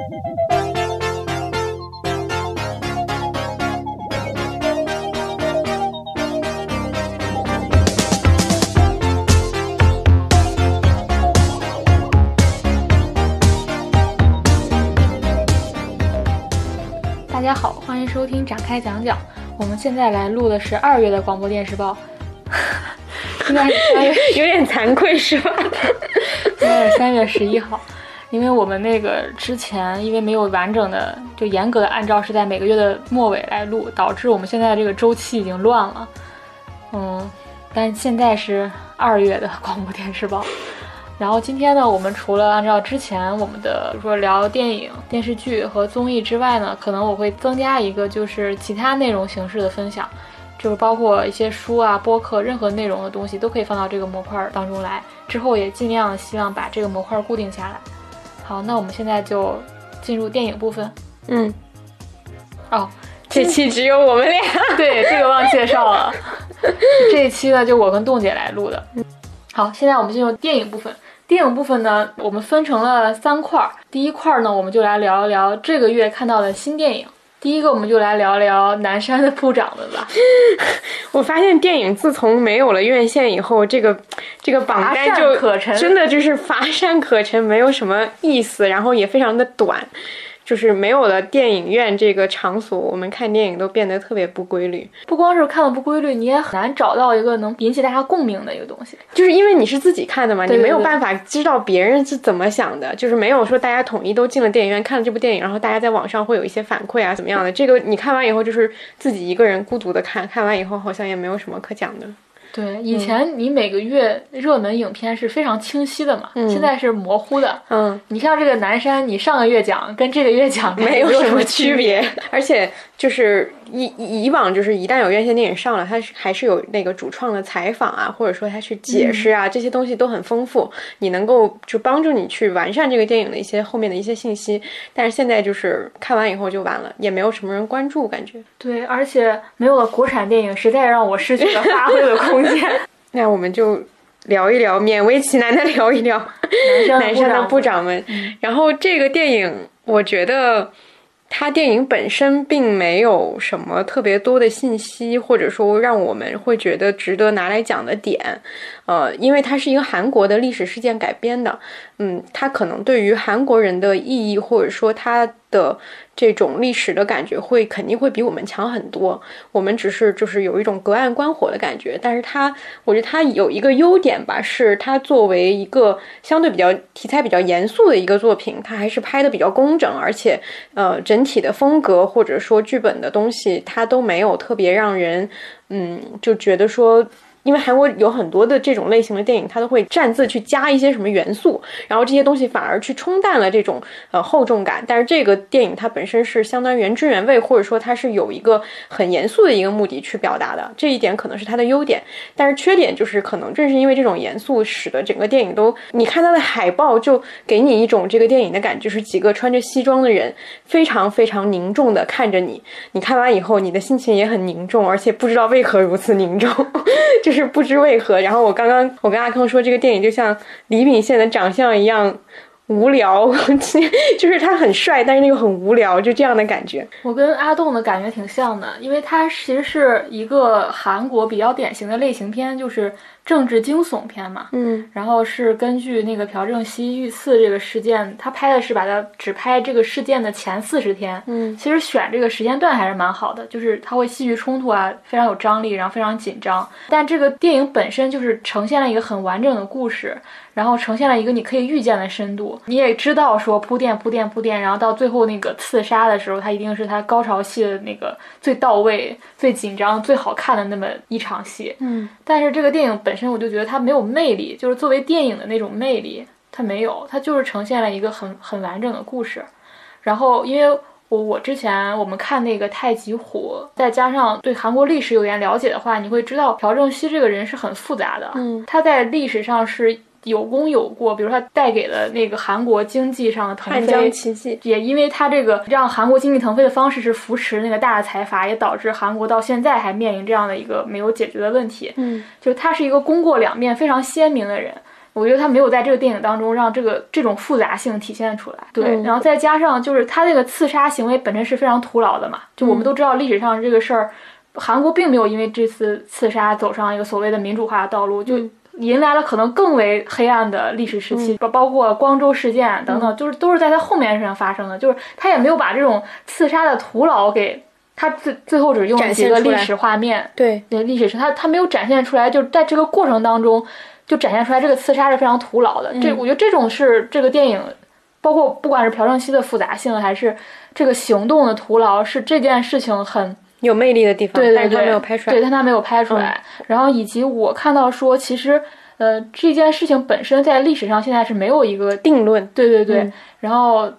大家好，欢迎收听展开讲讲。我们现在来录的是二月的广播电视报，现在是三月，有点惭愧是吧？现在是三月十一号。因为我们那个之前因为没有完整的就严格的按照是在每个月的末尾来录，导致我们现在这个周期已经乱了。嗯，但现在是二月的广播电视报。然后今天呢，我们除了按照之前我们的比如说聊电影、电视剧和综艺之外呢，可能我会增加一个就是其他内容形式的分享，就是包括一些书啊、播客，任何内容的东西都可以放到这个模块当中来。之后也尽量希望把这个模块固定下来。好，那我们现在就进入电影部分。嗯，哦，这期只有我们俩。对，这个忘介绍了。这一期呢，就我跟栋姐来录的。好，现在我们进入电影部分。电影部分呢，我们分成了三块儿。第一块儿呢，我们就来聊一聊这个月看到的新电影。第一个，我们就来聊聊南山的部长们吧。我发现电影自从没有了院线以后，这个这个榜单就真的就是乏善可陈，没有什么意思，然后也非常的短。就是没有了电影院这个场所，我们看电影都变得特别不规律。不光是看的不规律，你也很难找到一个能引起大家共鸣的一个东西。就是因为你是自己看的嘛，对对你没有办法知道别人是怎么想的。就是没有说大家统一都进了电影院看了这部电影，然后大家在网上会有一些反馈啊怎么样的。这个你看完以后就是自己一个人孤独的看，看完以后好像也没有什么可讲的。对，以前你每个月热门影片是非常清晰的嘛，现在是模糊的。嗯，你像这个南山，你上个月讲跟这个月讲没有什么有什么区别，而且就是以以以往就是一旦有院线电影上了，它是还是有那个主创的采访啊，或者说他去解释啊，这些东西都很丰富，你能够就帮助你去完善这个电影的一些后面的一些信息。但是现在就是看完以后就完了，也没有什么人关注，感觉。对，而且没有了国产电影，实在让我失去了发挥的空间。那我们就聊一聊，勉为其难的聊一聊男生 的部长们。然后这个电影，我觉得它电影本身并没有什么特别多的信息，或者说让我们会觉得值得拿来讲的点。呃，因为它是一个韩国的历史事件改编的，嗯，它可能对于韩国人的意义，或者说它的这种历史的感觉，会肯定会比我们强很多。我们只是就是有一种隔岸观火的感觉，但是它，我觉得它有一个优点吧，是它作为一个相对比较题材比较严肃的一个作品，它还是拍的比较工整，而且呃整体的风格或者说剧本的东西，它都没有特别让人嗯就觉得说。因为韩国有很多的这种类型的电影，它都会擅自去加一些什么元素，然后这些东西反而去冲淡了这种呃厚重感。但是这个电影它本身是相当原汁原味，或者说它是有一个很严肃的一个目的去表达的，这一点可能是它的优点。但是缺点就是可能正是因为这种严肃，使得整个电影都你看它的海报就给你一种这个电影的感觉就是几个穿着西装的人非常非常凝重的看着你。你看完以后，你的心情也很凝重，而且不知道为何如此凝重。就是不知为何。然后我刚刚我跟阿康说，这个电影就像李秉宪的长相一样无聊，就是他很帅，但是又很无聊，就这样的感觉。我跟阿栋的感觉挺像的，因为它其实是一个韩国比较典型的类型片，就是政治惊悚片嘛。嗯，然后是根据那个朴正熙遇刺这个事件，他拍的是把它只拍这个事件的前四十天。嗯，其实选这个时间段还是蛮好的，就是它会戏剧冲突啊，非常有张力，然后非常紧张。但这个电影本身就是呈现了一个很完整的故事，然后呈现了一个你可以预见的深度。你也知道说铺垫铺垫铺垫，然后到最后那个刺杀的时候，它一定是它高潮戏的那个最到位、最紧张、最好看的那么一场戏。嗯，但是这个电影本身，我就觉得它没有魅力，就是作为电影的那种魅力，它没有，它就是呈现了一个很很完整的故事。然后，因为我我之前我们看那个太极虎，再加上对韩国历史有点了解的话，你会知道朴正熙这个人是很复杂的。嗯，他在历史上是有功有过，比如他带给了那个韩国经济上的腾飞。奇迹。也因为他这个让韩国经济腾飞的方式是扶持那个大的财阀，也导致韩国到现在还面临这样的一个没有解决的问题。嗯，就他是一个功过两面非常鲜明的人，我觉得他没有在这个电影当中让这个这种复杂性体现出来。对，然后再加上就是他那个刺杀行为本身是非常徒劳的嘛，就我们都知道历史上这个事儿，韩国并没有因为这次刺杀走上一个所谓的民主化的道路，就迎来了可能更为黑暗的历史时期，包包括光州事件等等，就是都是在他后面身上发生的，就是他也没有把这种刺杀的徒劳给。他最最后只用了几个历史画面，对，那历史是他他没有展现出来，就是在这个过程当中就展现出来这个刺杀是非常徒劳的。这我觉得这种是这个电影，包括不管是朴正熙的复杂性，还是这个行动的徒劳，是这件事情很有魅力的地方。对对对，没有拍出来，对，但他没有拍出来。然后以及我看到说，其实呃这件事情本身在历史上现在是没有一个定论。对对对，然后。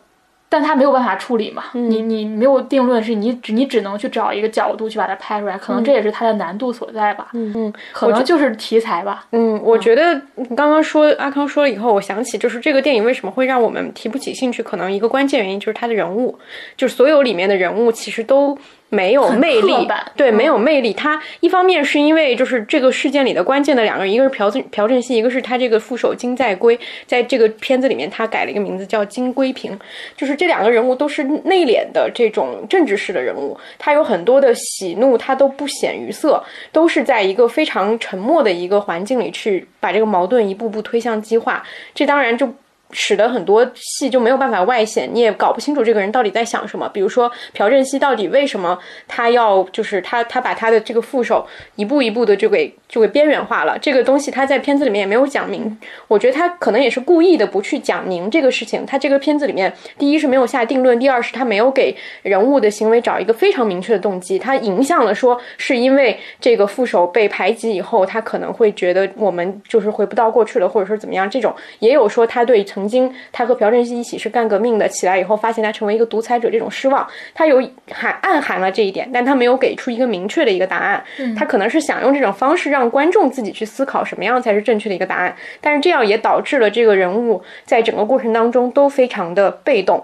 但他没有办法处理嘛？你你没有定论，是你只你只能去找一个角度去把它拍出来，可能这也是它的难度所在吧。嗯嗯，可能就是题材吧。嗯，我觉得刚刚说阿康说了以后，我想起就是这个电影为什么会让我们提不起兴趣，可能一个关键原因就是它的人物，就是所有里面的人物其实都。没有魅力，对，没有魅力。他一方面是因为就是这个事件里的关键的两个人，一个是朴正朴正熙，一个是他这个副手金在圭，在这个片子里面他改了一个名字叫金圭平，就是这两个人物都是内敛的这种政治式的人物，他有很多的喜怒他都不显于色，都是在一个非常沉默的一个环境里去把这个矛盾一步步推向激化，这当然就。使得很多戏就没有办法外显，你也搞不清楚这个人到底在想什么。比如说朴正熙到底为什么他要就是他他把他的这个副手一步一步的就给就给边缘化了，这个东西他在片子里面也没有讲明。我觉得他可能也是故意的不去讲明这个事情。他这个片子里面，第一是没有下定论，第二是他没有给人物的行为找一个非常明确的动机。他影响了说是因为这个副手被排挤以后，他可能会觉得我们就是回不到过去了，或者说怎么样。这种也有说他对曾曾经他和朴正熙一起是干革命的，起来以后发现他成为一个独裁者，这种失望，他有含暗含了这一点，但他没有给出一个明确的一个答案。他可能是想用这种方式让观众自己去思考什么样才是正确的一个答案，但是这样也导致了这个人物在整个过程当中都非常的被动，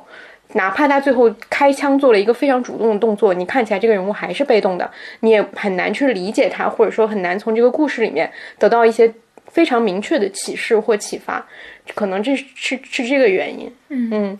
哪怕他最后开枪做了一个非常主动的动作，你看起来这个人物还是被动的，你也很难去理解他，或者说很难从这个故事里面得到一些非常明确的启示或启发。可能这是是是这个原因，嗯嗯。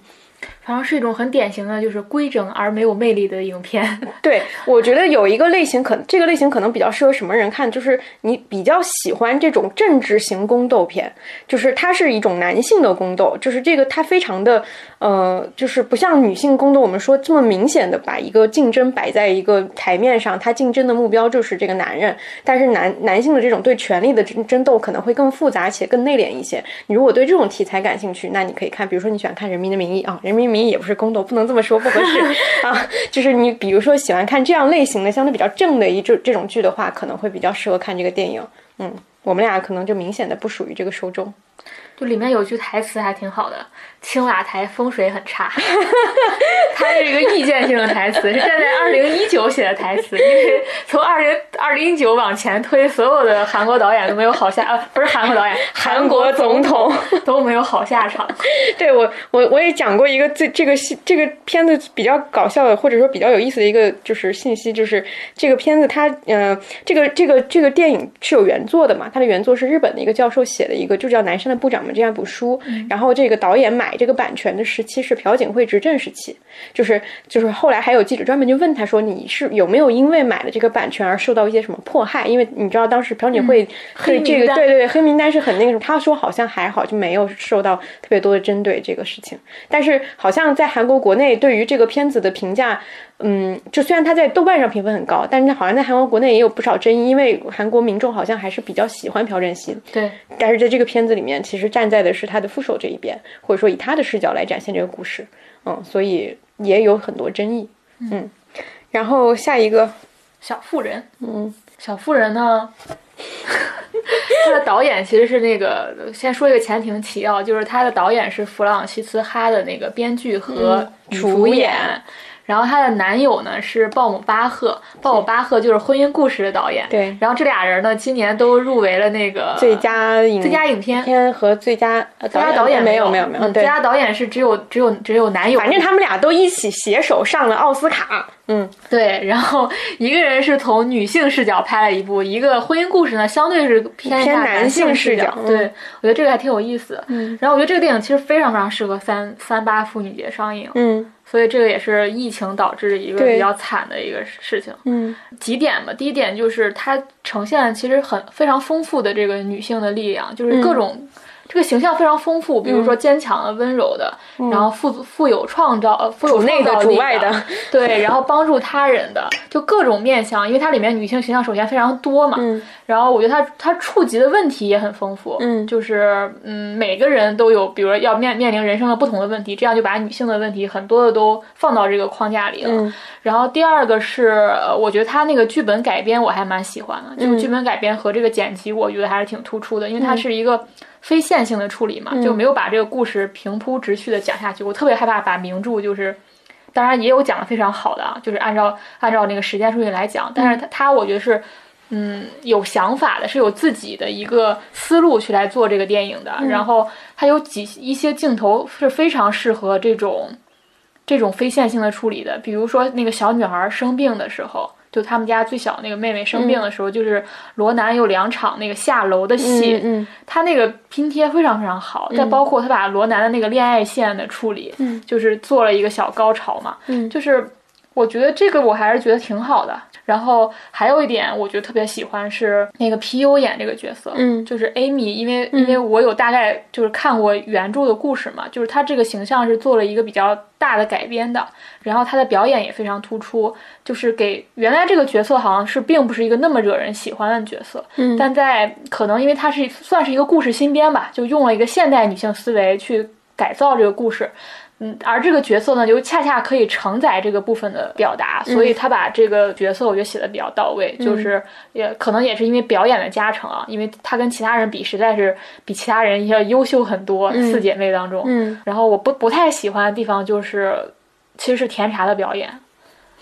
反正是一种很典型的，就是规整而没有魅力的影片。对，我觉得有一个类型，可这个类型可能比较适合什么人看？就是你比较喜欢这种政治型宫斗片，就是它是一种男性的宫斗，就是这个它非常的，呃，就是不像女性宫斗，我们说这么明显的把一个竞争摆在一个台面上，它竞争的目标就是这个男人。但是男男性的这种对权力的争争斗可能会更复杂且更内敛一些。你如果对这种题材感兴趣，那你可以看，比如说你喜欢看《人民的名义》啊，《人民名义义》。也不是宫斗，不能这么说，不合适 啊。就是你，比如说喜欢看这样类型的，相对比较正的一这这种剧的话，可能会比较适合看这个电影。嗯，我们俩可能就明显的不属于这个受众。就里面有句台词还挺好的。青瓦台风水很差，它是一个意见性的台词，是站在二零一九写的台词。因为从二零二零九往前推，所有的韩国导演都没有好下，呃，不是韩国导演，韩国总统都没有好下场。对我，我我也讲过一个这这个戏这个片子比较搞笑的，或者说比较有意思的一个就是信息，就是这个片子它，嗯，这个这个这个电影是有原作的嘛？它的原作是日本的一个教授写的一个，就叫《南山的部长们》这样一部书，然后这个导演买。这个版权的时期是朴槿惠执政时期，就是就是后来还有记者专门就问他说你是有没有因为买了这个版权而受到一些什么迫害？因为你知道当时朴槿惠对这个对对对黑名单是很那个什么，他说好像还好就没有受到特别多的针对这个事情，但是好像在韩国国内对于这个片子的评价。嗯，就虽然他在豆瓣上评分很高，但是好像在韩国国内也有不少争议，因为韩国民众好像还是比较喜欢朴正熙。对，但是在这个片子里面，其实站在的是他的副手这一边，或者说以他的视角来展现这个故事。嗯，所以也有很多争议。嗯，然后下一个小妇人。嗯，小妇人呢，他的导演其实是那个，先说一个前庭提要，就是他的导演是弗朗西斯哈的那个编剧和主演。然后她的男友呢是鲍姆巴赫，鲍姆巴赫就是《婚姻故事》的导演。对，然后这俩人呢，今年都入围了那个最佳影最佳影片和最佳最佳导演没有没有没有，最佳导演是只有只有只有男友，反正他们俩都一起携手上了奥斯卡。嗯，对，然后一个人是从女性视角拍了一部，一个婚姻故事呢，相对是偏偏男性视角。对，我觉得这个还挺有意思。嗯，然后我觉得这个电影其实非常非常适合三三八妇女节上映。嗯，所以这个也是疫情导致的一个比较惨的一个事情。嗯，几点吧，第一点就是它呈现其实很非常丰富的这个女性的力量，就是各种。这个形象非常丰富，比如说坚强的、温柔的，然后富富有创造、富有内的、主外的，对，然后帮助他人的，就各种面相，因为它里面女性形象首先非常多嘛。然后我觉得它它触及的问题也很丰富，嗯，就是嗯每个人都有，比如说要面面临人生的不同的问题，这样就把女性的问题很多的都放到这个框架里了。然后第二个是，我觉得他那个剧本改编我还蛮喜欢的，就是剧本改编和这个剪辑，我觉得还是挺突出的，因为它是一个。非线性的处理嘛，就没有把这个故事平铺直叙的讲下去。我特别害怕把名著就是，当然也有讲的非常好的啊，就是按照按照那个时间顺序来讲。但是他他我觉得是，嗯，有想法的，是有自己的一个思路去来做这个电影的。然后他有几一些镜头是非常适合这种这种非线性的处理的，比如说那个小女孩生病的时候。就他们家最小那个妹妹生病的时候，就是罗南有两场那个下楼的戏，嗯，他那个拼贴非常非常好，再包括他把罗南的那个恋爱线的处理，嗯，就是做了一个小高潮嘛，嗯，就是我觉得这个我还是觉得挺好的。然后还有一点，我觉得特别喜欢是那个皮尤演这个角色，嗯，就是 Amy，因为因为我有大概就是看过原著的故事嘛，就是他这个形象是做了一个比较大的改编的，然后他的表演也非常突出，就是给原来这个角色好像是并不是一个那么惹人喜欢的角色，嗯，但在可能因为他是算是一个故事新编吧，就用了一个现代女性思维去改造这个故事。嗯，而这个角色呢，就恰恰可以承载这个部分的表达，所以他把这个角色，我觉得写的比较到位，就是也可能也是因为表演的加成啊，因为他跟其他人比，实在是比其他人要优秀很多。四姐妹当中，嗯，然后我不不太喜欢的地方就是，其实是甜茶的表演。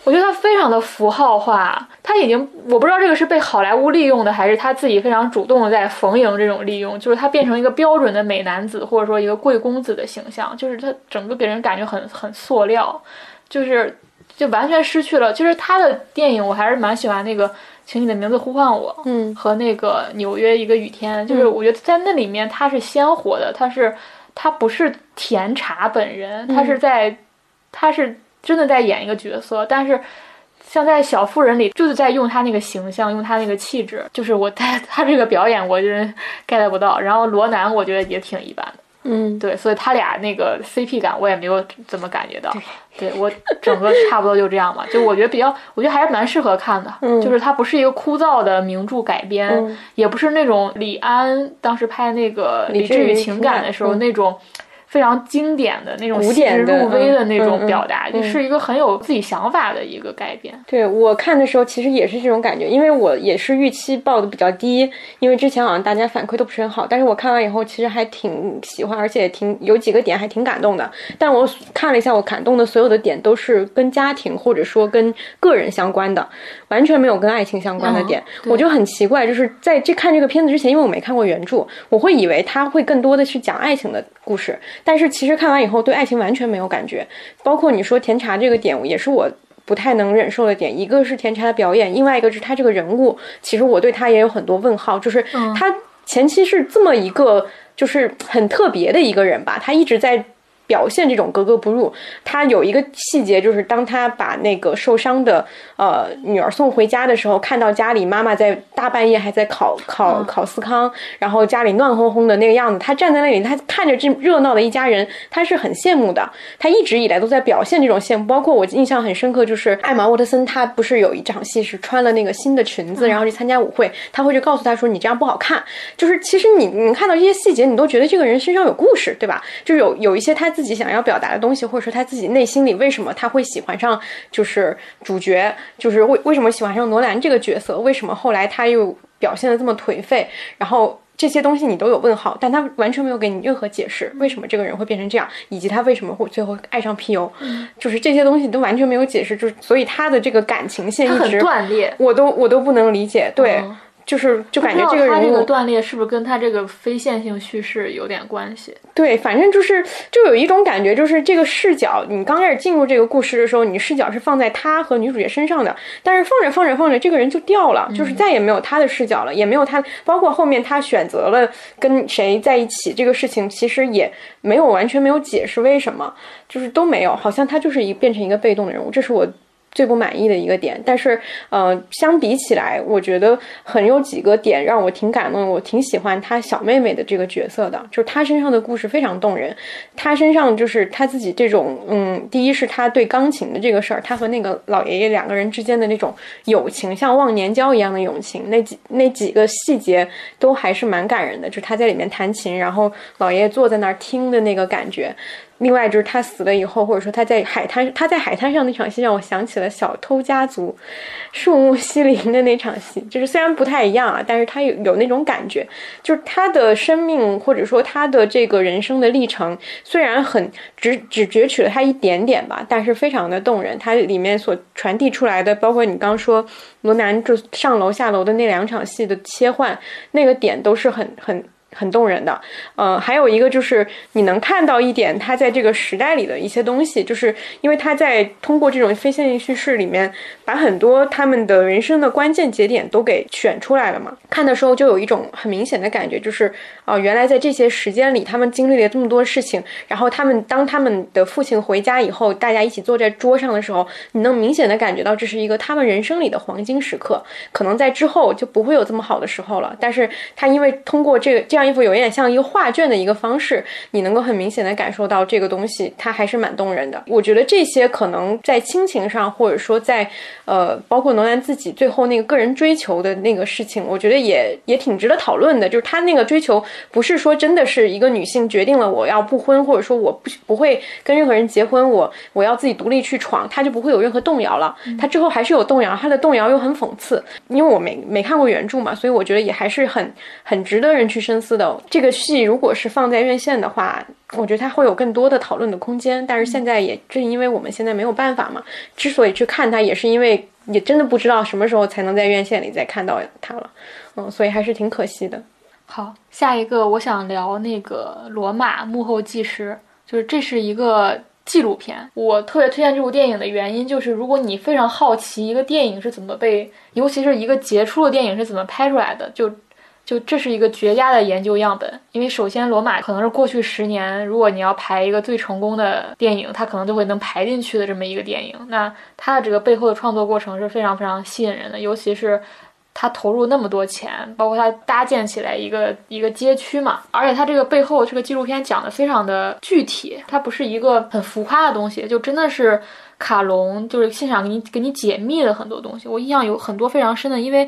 我觉得他非常的符号化，他已经我不知道这个是被好莱坞利用的，还是他自己非常主动的在逢迎这种利用，就是他变成一个标准的美男子，或者说一个贵公子的形象，就是他整个给人感觉很很塑料，就是就完全失去了。就是他的电影我还是蛮喜欢那个，请你的名字呼唤我，嗯，和那个纽约一个雨天，就是我觉得在那里面他是鲜活的，他是他不是甜茶本人，他是在他是。真的在演一个角色，但是像在《小妇人》里，就是在用他那个形象，用他那个气质。就是我他他这个表演，我就是 get 不到。然后罗南，我觉得也挺一般的。嗯，对，所以他俩那个 CP 感，我也没有怎么感觉到。对我整个差不多就这样吧。就我觉得比较，我觉得还是蛮适合看的。嗯，就是它不是一个枯燥的名著改编，也不是那种李安当时拍那个《理智与情感》的时候那种。非常经典的那种细致入微的那种表达，就是一个很有自己想法的一个改编。对我看的时候，其实也是这种感觉，因为我也是预期报的比较低，因为之前好像大家反馈都不是很好。但是我看完以后，其实还挺喜欢，而且挺有几个点还挺感动的。但我看了一下，我感动的所有的点都是跟家庭或者说跟个人相关的，完全没有跟爱情相关的点。我就很奇怪，就是在这看这个片子之前，因为我没看过原著，我会以为他会更多的是讲爱情的故事。但是其实看完以后，对爱情完全没有感觉。包括你说甜茶这个点，也是我不太能忍受的点。一个是甜茶的表演，另外一个是他这个人物，其实我对他也有很多问号。就是他前期是这么一个，就是很特别的一个人吧，他一直在。表现这种格格不入，他有一个细节，就是当他把那个受伤的呃女儿送回家的时候，看到家里妈妈在大半夜还在烤烤烤司康，然后家里乱哄哄的那个样子，他站在那里，他看着这热闹的一家人，他是很羡慕的。他一直以来都在表现这种羡慕，包括我印象很深刻，就是艾玛沃特森，她不是有一场戏是穿了那个新的裙子，然后去参加舞会，他会去告诉他说你这样不好看。就是其实你你看到这些细节，你都觉得这个人身上有故事，对吧？就有有一些他。自己想要表达的东西，或者说他自己内心里为什么他会喜欢上就是主角，就是为为什么喜欢上罗兰这个角色？为什么后来他又表现的这么颓废？然后这些东西你都有问号，但他完全没有给你任何解释，为什么这个人会变成这样，以及他为什么会最后爱上 P.O.，就是这些东西都完全没有解释，就是所以他的这个感情线一直断裂，我都我都不能理解，对。就是就感觉这个人物断裂是不是跟他这个非线性叙事有点关系？对，反正就是就有一种感觉，就是这个视角，你刚开始进入这个故事的时候，你视角是放在他和女主角身上的，但是放着放着放着，这个人就掉了，就是再也没有他的视角了，也没有他，包括后面他选择了跟谁在一起，这个事情其实也没有完全没有解释为什么，就是都没有，好像他就是一变成一个被动的人物，这是我。最不满意的一个点，但是，呃，相比起来，我觉得很有几个点让我挺感动，我挺喜欢他小妹妹的这个角色的，就是他身上的故事非常动人。他身上就是他自己这种，嗯，第一是他对钢琴的这个事儿，他和那个老爷爷两个人之间的那种友情，像忘年交一样的友情，那几那几个细节都还是蛮感人的。就是他在里面弹琴，然后老爷爷坐在那儿听的那个感觉。另外就是他死了以后，或者说他在海滩，他在海滩上那场戏让我想起了《小偷家族》，树木希林的那场戏，就是虽然不太一样啊，但是他有有那种感觉，就是他的生命或者说他的这个人生的历程，虽然很只只攫取了他一点点吧，但是非常的动人。他里面所传递出来的，包括你刚说罗南就上楼下楼的那两场戏的切换，那个点都是很很。很动人的，呃，还有一个就是你能看到一点他在这个时代里的一些东西，就是因为他在通过这种非线性叙事里面，把很多他们的人生的关键节点都给选出来了嘛。看的时候就有一种很明显的感觉，就是啊，原来在这些时间里，他们经历了这么多事情，然后他们当他们的父亲回家以后，大家一起坐在桌上的时候，你能明显的感觉到这是一个他们人生里的黄金时刻，可能在之后就不会有这么好的时候了。但是他因为通过这个这样。一幅有点像一个画卷的一个方式，你能够很明显的感受到这个东西，它还是蛮动人的。我觉得这些可能在亲情上，或者说在呃，包括罗兰自己最后那个个人追求的那个事情，我觉得也也挺值得讨论的。就是他那个追求，不是说真的是一个女性决定了我要不婚，或者说我不不会跟任何人结婚，我我要自己独立去闯，他就不会有任何动摇了。他之后还是有动摇，他的动摇又很讽刺。因为我没没看过原著嘛，所以我觉得也还是很很值得人去深思。的这个戏，如果是放在院线的话，我觉得它会有更多的讨论的空间。但是现在也正因为我们现在没有办法嘛，之所以去看它，也是因为也真的不知道什么时候才能在院线里再看到它了。嗯，所以还是挺可惜的。好，下一个我想聊那个《罗马幕后纪实》，就是这是一个纪录片。我特别推荐这部电影的原因，就是如果你非常好奇一个电影是怎么被，尤其是一个杰出的电影是怎么拍出来的，就。就这是一个绝佳的研究样本，因为首先罗马可能是过去十年，如果你要排一个最成功的电影，它可能就会能排进去的这么一个电影。那它的这个背后的创作过程是非常非常吸引人的，尤其是它投入那么多钱，包括它搭建起来一个一个街区嘛，而且它这个背后这个纪录片讲的非常的具体，它不是一个很浮夸的东西，就真的是卡隆就是现场给你给你解密了很多东西。我印象有很多非常深的，因为。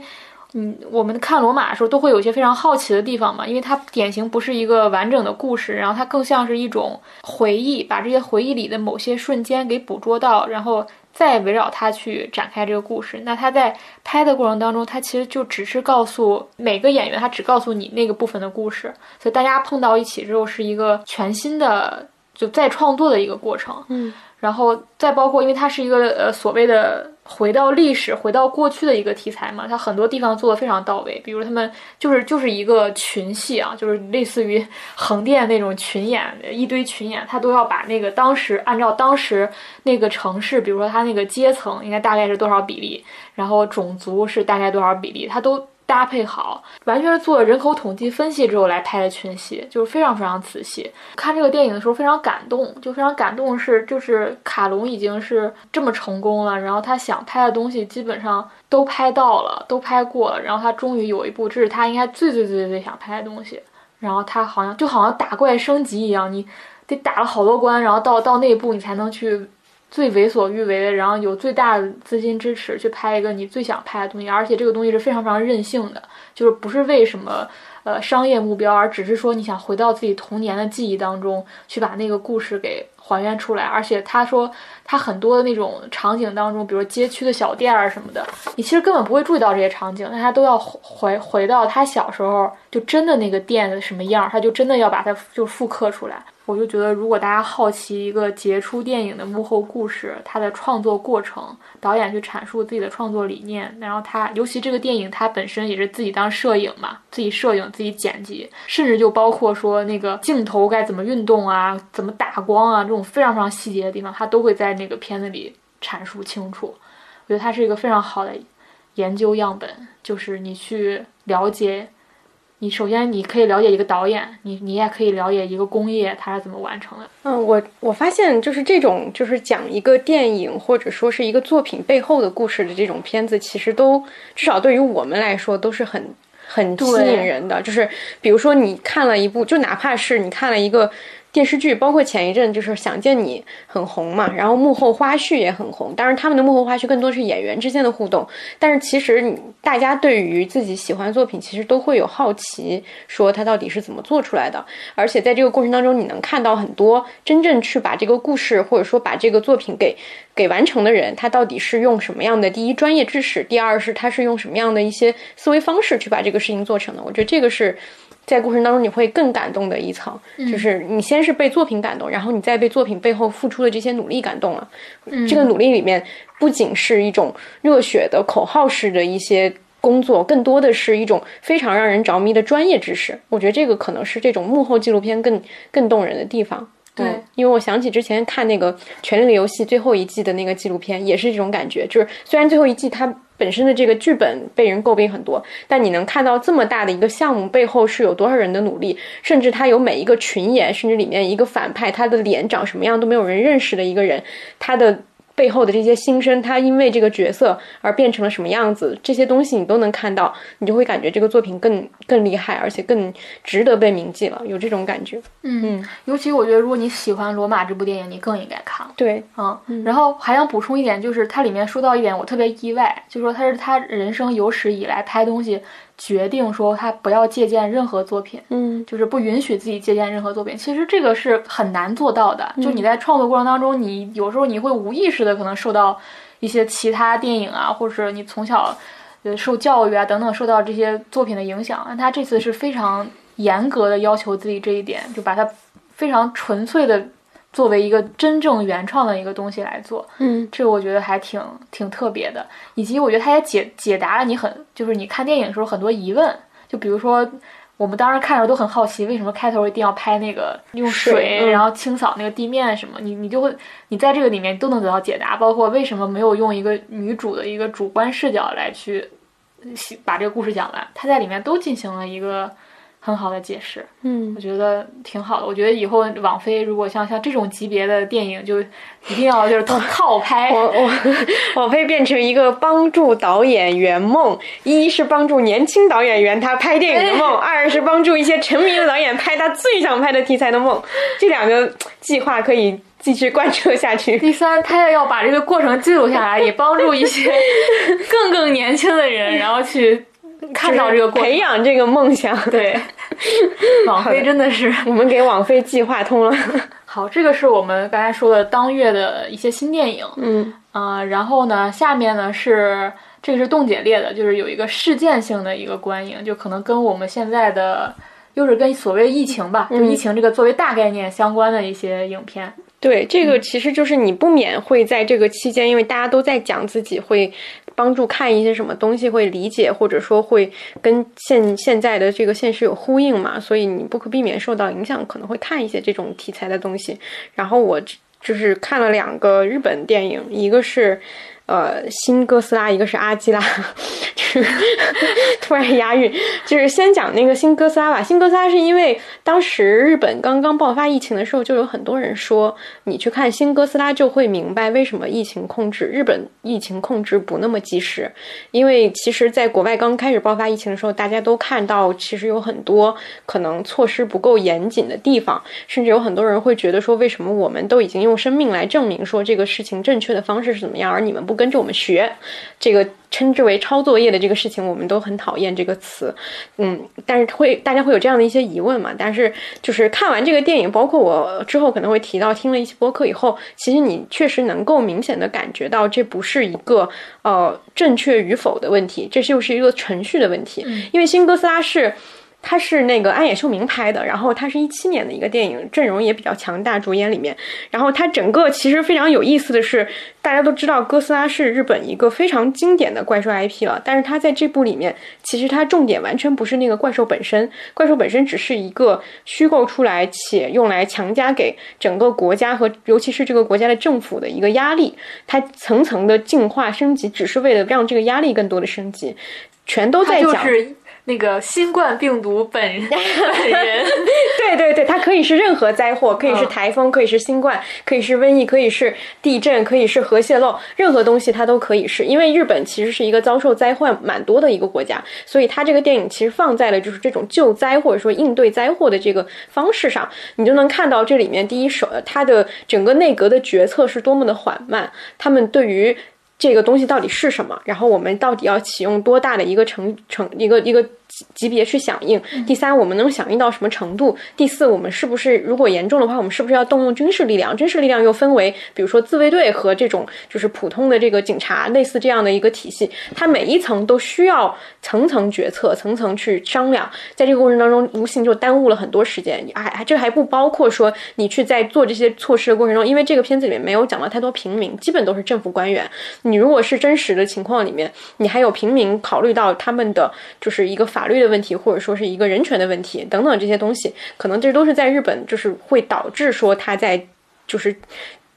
嗯，我们看罗马的时候都会有一些非常好奇的地方嘛，因为它典型不是一个完整的故事，然后它更像是一种回忆，把这些回忆里的某些瞬间给捕捉到，然后再围绕它去展开这个故事。那他在拍的过程当中，他其实就只是告诉每个演员，他只告诉你那个部分的故事，所以大家碰到一起之后是一个全新的就再创作的一个过程。嗯，然后再包括，因为它是一个呃所谓的。回到历史，回到过去的一个题材嘛，它很多地方做的非常到位。比如他们就是就是一个群戏啊，就是类似于横店那种群演，一堆群演，他都要把那个当时按照当时那个城市，比如说他那个阶层应该大概是多少比例，然后种族是大概多少比例，他都。搭配好，完全是做了人口统计分析之后来拍的群戏，就是非常非常仔细。看这个电影的时候非常感动，就非常感动是就是卡隆已经是这么成功了，然后他想拍的东西基本上都拍到了，都拍过了，然后他终于有一部这是他应该最最最最想拍的东西，然后他好像就好像打怪升级一样，你得打了好多关，然后到到那一步你才能去。最为所欲为的，然后有最大的资金支持去拍一个你最想拍的东西，而且这个东西是非常非常任性的，就是不是为什么呃商业目标，而只是说你想回到自己童年的记忆当中去把那个故事给还原出来。而且他说他很多的那种场景当中，比如街区的小店儿什么的，你其实根本不会注意到这些场景，但他都要回回到他小时候就真的那个店的什么样，他就真的要把它就复刻出来。我就觉得，如果大家好奇一个杰出电影的幕后故事，它的创作过程，导演去阐述自己的创作理念，然后他，尤其这个电影，它本身也是自己当摄影嘛，自己摄影，自己剪辑，甚至就包括说那个镜头该怎么运动啊，怎么打光啊，这种非常非常细节的地方，他都会在那个片子里阐述清楚。我觉得它是一个非常好的研究样本，就是你去了解。你首先你可以了解一个导演，你你也可以了解一个工业它是怎么完成的。嗯，我我发现就是这种就是讲一个电影或者说是一个作品背后的故事的这种片子，其实都至少对于我们来说都是很很吸引人的。就是比如说你看了一部，就哪怕是你看了一个。电视剧包括前一阵就是《想见你》很红嘛，然后幕后花絮也很红。当然，他们的幕后花絮更多是演员之间的互动。但是其实大家对于自己喜欢的作品，其实都会有好奇，说它到底是怎么做出来的。而且在这个过程当中，你能看到很多真正去把这个故事或者说把这个作品给给完成的人，他到底是用什么样的第一专业知识，第二是他是用什么样的一些思维方式去把这个事情做成的。我觉得这个是。在过程当中，你会更感动的一层，就是你先是被作品感动，然后你再被作品背后付出的这些努力感动了。这个努力里面，不仅是一种热血的口号式的一些工作，更多的是一种非常让人着迷的专业知识。我觉得这个可能是这种幕后纪录片更更动人的地方。对，因为我想起之前看那个《权力的游戏》最后一季的那个纪录片，也是这种感觉。就是虽然最后一季它本身的这个剧本被人诟病很多，但你能看到这么大的一个项目背后是有多少人的努力，甚至他有每一个群演，甚至里面一个反派他的脸长什么样都没有人认识的一个人，他的。背后的这些心声，他因为这个角色而变成了什么样子，这些东西你都能看到，你就会感觉这个作品更更厉害，而且更值得被铭记了，有这种感觉。嗯，尤其我觉得，如果你喜欢《罗马》这部电影，你更应该看。对，嗯，然后还想补充一点，就是它里面说到一点，我特别意外，就说他是他人生有史以来拍东西。决定说他不要借鉴任何作品，嗯，就是不允许自己借鉴任何作品。其实这个是很难做到的。就你在创作过程当中，你有时候你会无意识的可能受到一些其他电影啊，或者你从小呃受教育啊等等受到这些作品的影响。他这次是非常严格的要求自己这一点，就把它非常纯粹的。作为一个真正原创的一个东西来做，嗯，这个我觉得还挺挺特别的，以及我觉得它也解解答了你很就是你看电影的时候很多疑问，就比如说我们当时看的时候都很好奇，为什么开头一定要拍那个用水然后清扫那个地面什么，你你就会你在这个里面都能得到解答，包括为什么没有用一个女主的一个主观视角来去把这个故事讲完，他在里面都进行了一个。很好的解释，嗯，我觉得挺好的。我觉得以后网飞如果像像这种级别的电影，就一定要就是套 拍。我我网飞变成一个帮助导演圆梦，一是帮助年轻导演圆他拍电影的梦，二是帮助一些成名的导演拍他最想拍的题材的梦。这两个计划可以继续贯彻下去。第三，他也要把这个过程记录下来，也帮助一些 更更年轻的人，然后去。看到这个培养这个梦想，对，网飞真的是我们给网飞计划通了。好，这个是我们刚才说的当月的一些新电影，嗯啊，然后呢，下面呢是这个是冻姐列的，就是有一个事件性的一个观影，就可能跟我们现在的又是跟所谓疫情吧，就疫情这个作为大概念相关的一些影片。对，这个其实就是你不免会在这个期间，因为大家都在讲自己会。帮助看一些什么东西会理解，或者说会跟现现在的这个现实有呼应嘛，所以你不可避免受到影响，可能会看一些这种题材的东西。然后我就是看了两个日本电影，一个是。呃，新哥斯拉，一个是阿基拉，就是突然押韵。就是先讲那个新哥斯拉吧。新哥斯拉是因为当时日本刚刚爆发疫情的时候，就有很多人说，你去看新哥斯拉就会明白为什么疫情控制日本疫情控制不那么及时。因为其实，在国外刚开始爆发疫情的时候，大家都看到其实有很多可能措施不够严谨的地方，甚至有很多人会觉得说，为什么我们都已经用生命来证明说这个事情正确的方式是怎么样，而你们不。跟着我们学，这个称之为抄作业的这个事情，我们都很讨厌这个词，嗯，但是会大家会有这样的一些疑问嘛？但是就是看完这个电影，包括我之后可能会提到听了一些播客以后，其实你确实能够明显的感觉到，这不是一个呃正确与否的问题，这就是一个程序的问题，因为新哥斯拉是。它是那个安野秀明拍的，然后它是一七年的一个电影，阵容也比较强大，主演里面。然后它整个其实非常有意思的是，大家都知道哥斯拉是日本一个非常经典的怪兽 IP 了，但是它在这部里面，其实它重点完全不是那个怪兽本身，怪兽本身只是一个虚构出来且用来强加给整个国家和尤其是这个国家的政府的一个压力，它层层的进化升级，只是为了让这个压力更多的升级，全都在讲。那个新冠病毒本 本人，对对对，它可以是任何灾祸，可以是台风，可以是新冠，可以是瘟疫，可以是地震，可以是核泄漏，任何东西它都可以是。因为日本其实是一个遭受灾患蛮多的一个国家，所以它这个电影其实放在了就是这种救灾或者说应对灾祸的这个方式上，你就能看到这里面第一手它的整个内阁的决策是多么的缓慢，他们对于。这个东西到底是什么？然后我们到底要启用多大的一个程程一个一个？级别去响应。第三，我们能响应到什么程度？第四，我们是不是如果严重的话，我们是不是要动用军事力量？军事力量又分为，比如说自卫队和这种就是普通的这个警察，类似这样的一个体系。它每一层都需要层层决策，层层去商量。在这个过程当中，无形就耽误了很多时间。还还这还不包括说你去在做这些措施的过程中，因为这个片子里面没有讲到太多平民，基本都是政府官员。你如果是真实的情况里面，你还有平民考虑到他们的就是一个法。律的问题，或者说是一个人权的问题等等这些东西，可能这都是在日本，就是会导致说他在就是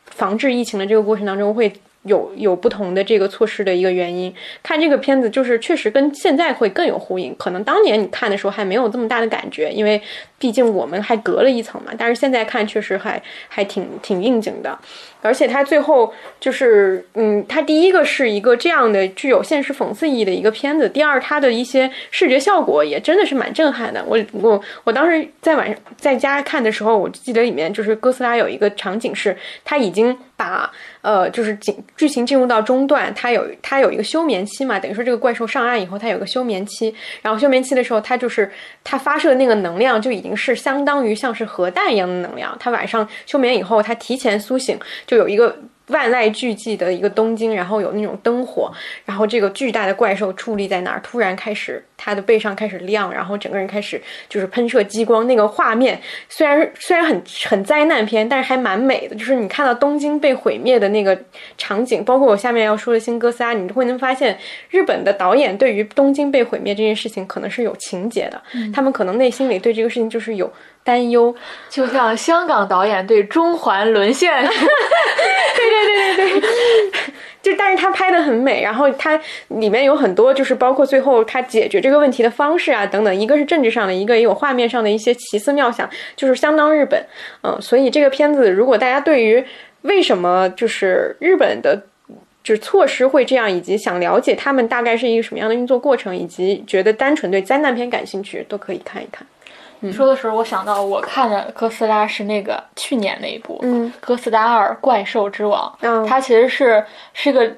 防治疫情的这个过程当中会有有不同的这个措施的一个原因。看这个片子，就是确实跟现在会更有呼应。可能当年你看的时候还没有这么大的感觉，因为毕竟我们还隔了一层嘛。但是现在看，确实还还挺挺应景的。而且它最后就是，嗯，它第一个是一个这样的具有现实讽刺意义的一个片子，第二，它的一些视觉效果也真的是蛮震撼的。我我我当时在晚上在家看的时候，我记得里面就是哥斯拉有一个场景是，它已经把呃，就是进剧情进入到中段，它有它有一个休眠期嘛，等于说这个怪兽上岸以后，它有个休眠期，然后休眠期的时候，它就是它发射那个能量就已经是相当于像是核弹一样的能量，它晚上休眠以后，它提前苏醒。就有一个万籁俱寂的一个东京，然后有那种灯火，然后这个巨大的怪兽矗立在那儿，突然开始它的背上开始亮，然后整个人开始就是喷射激光，那个画面虽然虽然很很灾难片，但是还蛮美的。就是你看到东京被毁灭的那个场景，包括我下面要说的新哥斯拉，你会能发现日本的导演对于东京被毁灭这件事情可能是有情节的，他们可能内心里对这个事情就是有。担忧，就像香港导演对中环沦陷，对对对对对，就但是他拍的很美，然后他里面有很多就是包括最后他解决这个问题的方式啊等等，一个是政治上的，一个也有画面上的一些奇思妙想，就是相当日本，嗯，所以这个片子如果大家对于为什么就是日本的，就是措施会这样，以及想了解他们大概是一个什么样的运作过程，以及觉得单纯对灾难片感兴趣，都可以看一看。你说的时候，我想到我看的哥斯拉是那个去年那一部《哥斯拉二：怪兽之王》，它其实是是个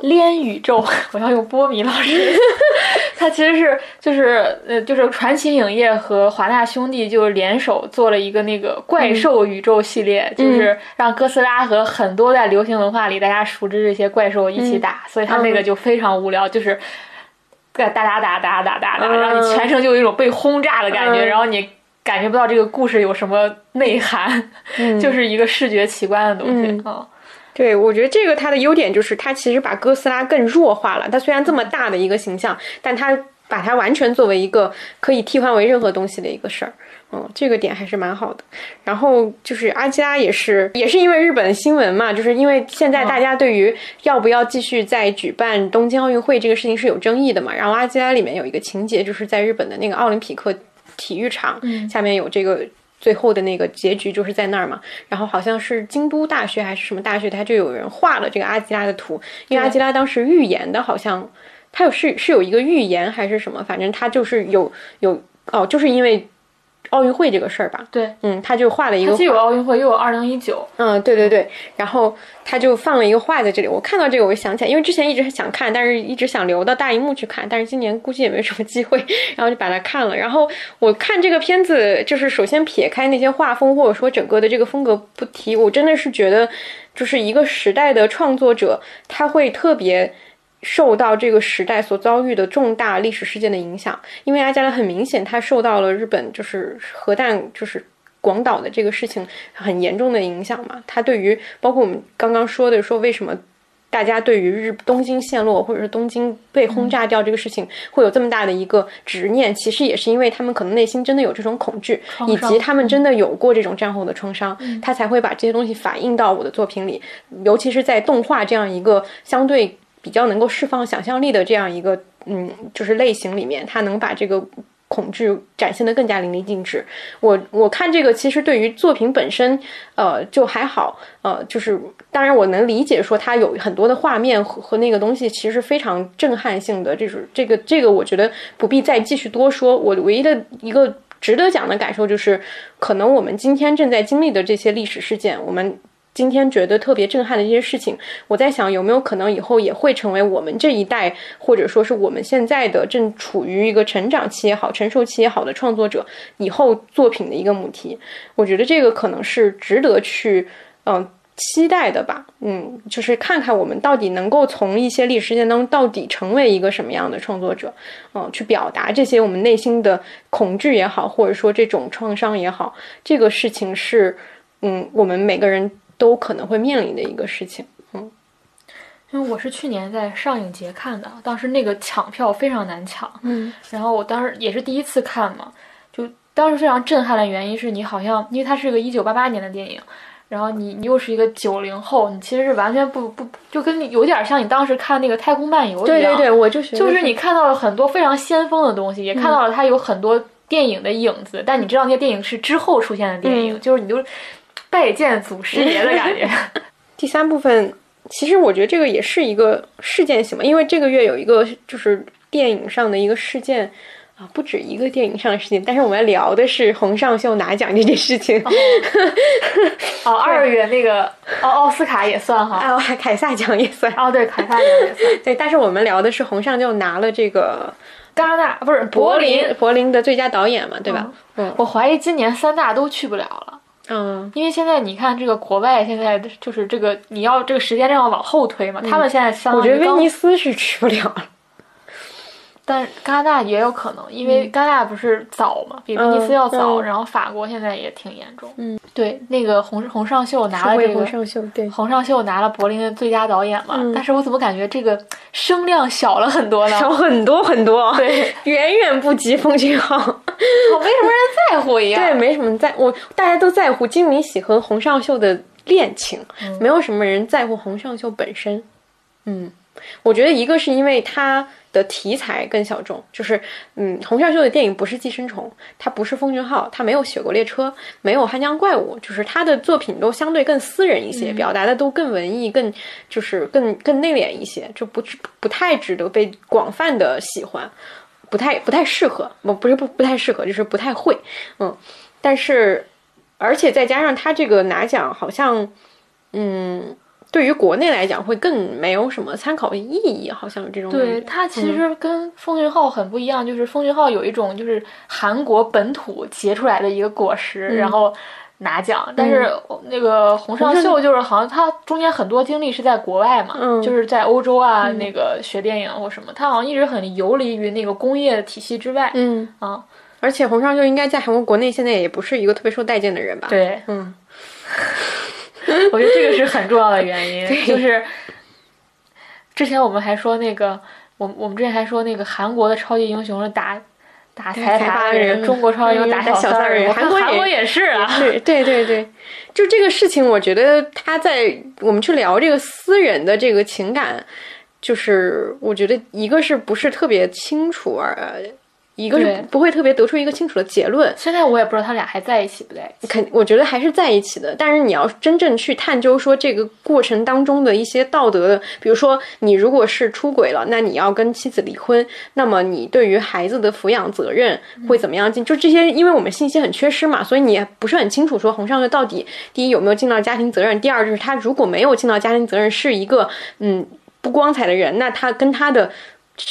连宇宙。我要用波米老师，它其实是就是呃就是传奇影业和华纳兄弟就联手做了一个那个怪兽宇宙系列，就是让哥斯拉和很多在流行文化里大家熟知这些怪兽一起打，所以它那个就非常无聊，就是。在打打打打打打打，然后你全程就有一种被轰炸的感觉，然后你感觉不到这个故事有什么内涵，就是一个视觉奇观的东西啊。对，我觉得这个它的优点就是它其实把哥斯拉更弱化了。它虽然这么大的一个形象，但它把它完全作为一个可以替换为任何东西的一个事儿。嗯，这个点还是蛮好的。然后就是阿基拉也是，也是因为日本新闻嘛，就是因为现在大家对于要不要继续再举办东京奥运会这个事情是有争议的嘛。然后阿基拉里面有一个情节，就是在日本的那个奥林匹克体育场下面有这个最后的那个结局，就是在那儿嘛。然后好像是京都大学还是什么大学，他就有人画了这个阿基拉的图，因为阿基拉当时预言的好像他有是是有一个预言还是什么，反正他就是有有哦，就是因为。奥运会这个事儿吧？对，嗯，他就画了一个，既有奥运会，又有二零一九。嗯，对对对，然后他就放了一个画在这里。我看到这个，我就想起来，因为之前一直想看，但是一直想留到大荧幕去看，但是今年估计也没什么机会，然后就把它看了。然后我看这个片子，就是首先撇开那些画风或者说整个的这个风格不提，我真的是觉得，就是一个时代的创作者，他会特别。受到这个时代所遭遇的重大历史事件的影响，因为阿加拉很明显，他受到了日本就是核弹就是广岛的这个事情很严重的影响嘛。他对于包括我们刚刚说的说为什么大家对于日东京陷落或者是东京被轰炸掉这个事情会有这么大的一个执念，其实也是因为他们可能内心真的有这种恐惧，以及他们真的有过这种战后的创伤，他才会把这些东西反映到我的作品里，尤其是在动画这样一个相对。比较能够释放想象力的这样一个，嗯，就是类型里面，它能把这个恐惧展现的更加淋漓尽致。我我看这个其实对于作品本身，呃，就还好，呃，就是当然我能理解说它有很多的画面和和那个东西其实非常震撼性的，这种这个这个我觉得不必再继续多说。我唯一的一个值得讲的感受就是，可能我们今天正在经历的这些历史事件，我们。今天觉得特别震撼的这些事情，我在想有没有可能以后也会成为我们这一代，或者说是我们现在的正处于一个成长期也好、成熟期也好的创作者以后作品的一个母题。我觉得这个可能是值得去嗯期待的吧。嗯，就是看看我们到底能够从一些历史事件当中到底成为一个什么样的创作者，嗯，去表达这些我们内心的恐惧也好，或者说这种创伤也好，这个事情是嗯我们每个人。都可能会面临的一个事情，嗯，因为我是去年在上影节看的，当时那个抢票非常难抢，嗯，然后我当时也是第一次看嘛，就当时非常震撼的原因是你好像，因为它是一个一九八八年的电影，然后你你又是一个九零后，你其实是完全不不就跟你有点像你当时看那个太空漫游一样，对对对，我就就是你看到了很多非常先锋的东西，也看到了它有很多电影的影子，但你知道那些电影是之后出现的电影，就是你就。拜见祖师爷的感觉。第三部分，其实我觉得这个也是一个事件型嘛，因为这个月有一个就是电影上的一个事件啊，不止一个电影上的事件。但是我们聊的是洪尚秀拿奖这件事情。哦，二月那个奥奥斯卡也算哈，哦，凯撒奖也算。哦，对，凯撒奖也算。对，但是我们聊的是洪尚秀拿了这个加拿大不是柏林柏林的最佳导演嘛，对吧？嗯，我怀疑今年三大都去不了了。嗯，因为现在你看这个国外现在就是这个你要这个时间这样往后推嘛，他们现在我觉得威尼斯是去不了。但戛纳大也有可能，因为戛纳大不是早嘛，比威尼斯要早。然后法国现在也挺严重。嗯，对，那个洪洪尚秀拿了这个洪尚秀，对，洪尚秀拿了柏林的最佳导演嘛。但是我怎么感觉这个声量小了很多呢？小很多很多，对，远远不及奉俊昊。没什么人在乎一样。对，没什么在，我大家都在乎金敏喜和洪尚秀的恋情，没有什么人在乎洪尚秀本身。嗯，我觉得一个是因为他。的题材更小众，就是，嗯，洪尚秀的电影不是《寄生虫》，他不是奉俊昊，他没有《雪国列车》，没有《汉江怪物》，就是他的作品都相对更私人一些，表达的都更文艺，更就是更更内敛一些，就不不太值得被广泛的喜欢，不太不太适合，不不是不不太适合，就是不太会，嗯，但是而且再加上他这个拿奖，好像，嗯。对于国内来讲，会更没有什么参考意义，好像有这种。对他其实跟风俊昊很不一样，就是风俊昊有一种就是韩国本土结出来的一个果实，然后拿奖。但是那个洪尚秀就是好像他中间很多经历是在国外嘛，就是在欧洲啊那个学电影或什么，他好像一直很游离于那个工业体系之外。嗯啊，而且洪尚秀应该在韩国国内现在也不是一个特别受待见的人吧？对，嗯。我觉得这个是很重要的原因，就是之前我们还说那个，我我们之前还说那个韩国的超级英雄是打打财阀的人，中国超级英雄打小三的人，韩国韩国也是啊，对对对对，就这个事情，我觉得他在我们去聊这个私人的这个情感，就是我觉得一个是不是特别清楚而。一个是不会特别得出一个清楚的结论。现在我也不知道他俩还在一起不在一起。肯，我觉得还是在一起的。但是你要真正去探究说这个过程当中的一些道德的，比如说你如果是出轨了，那你要跟妻子离婚，那么你对于孩子的抚养责任会怎么样尽？就这些，因为我们信息很缺失嘛，所以你也不是很清楚说洪尚秀到底第一有没有尽到家庭责任，第二就是他如果没有尽到家庭责任，是一个嗯不光彩的人，那他跟他的。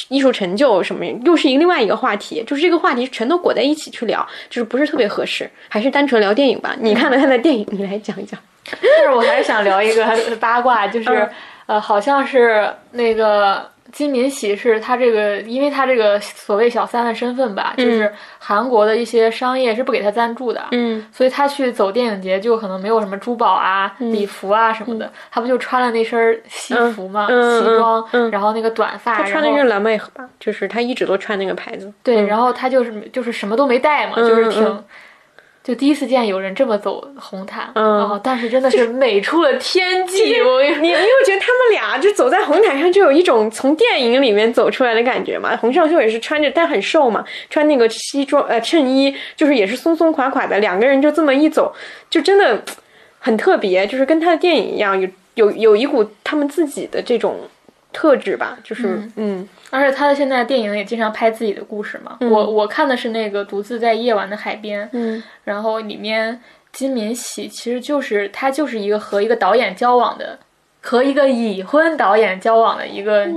艺术成就什么又是一另外一个话题，就是这个话题全都裹在一起去聊，就是不是特别合适，还是单纯聊电影吧。你看了他的电影，你来讲一讲。但是我还是想聊一个八卦，就是呃，好像是那个。金敏喜是他这个，因为他这个所谓小三的身份吧，就是韩国的一些商业是不给他赞助的，嗯，所以他去走电影节就可能没有什么珠宝啊、礼服啊什么的，他不就穿了那身西服嘛？西装，然后那个短发，他穿的是蓝莓吧，就是他一直都穿那个牌子，对，然后他就是就是什么都没带嘛，就是挺。就第一次见有人这么走红毯，嗯，但是真的是美出了天际。我你你有觉得他们俩就走在红毯上，就有一种从电影里面走出来的感觉嘛？洪尚秀也是穿着，但很瘦嘛，穿那个西装呃衬衣，就是也是松松垮垮的，两个人就这么一走，就真的很特别，就是跟他的电影一样，有有有一股他们自己的这种特质吧，就是嗯。而且他的现在电影也经常拍自己的故事嘛。我我看的是那个独自在夜晚的海边，嗯，然后里面金敏喜其实就是他就是一个和一个导演交往的，和一个已婚导演交往的一个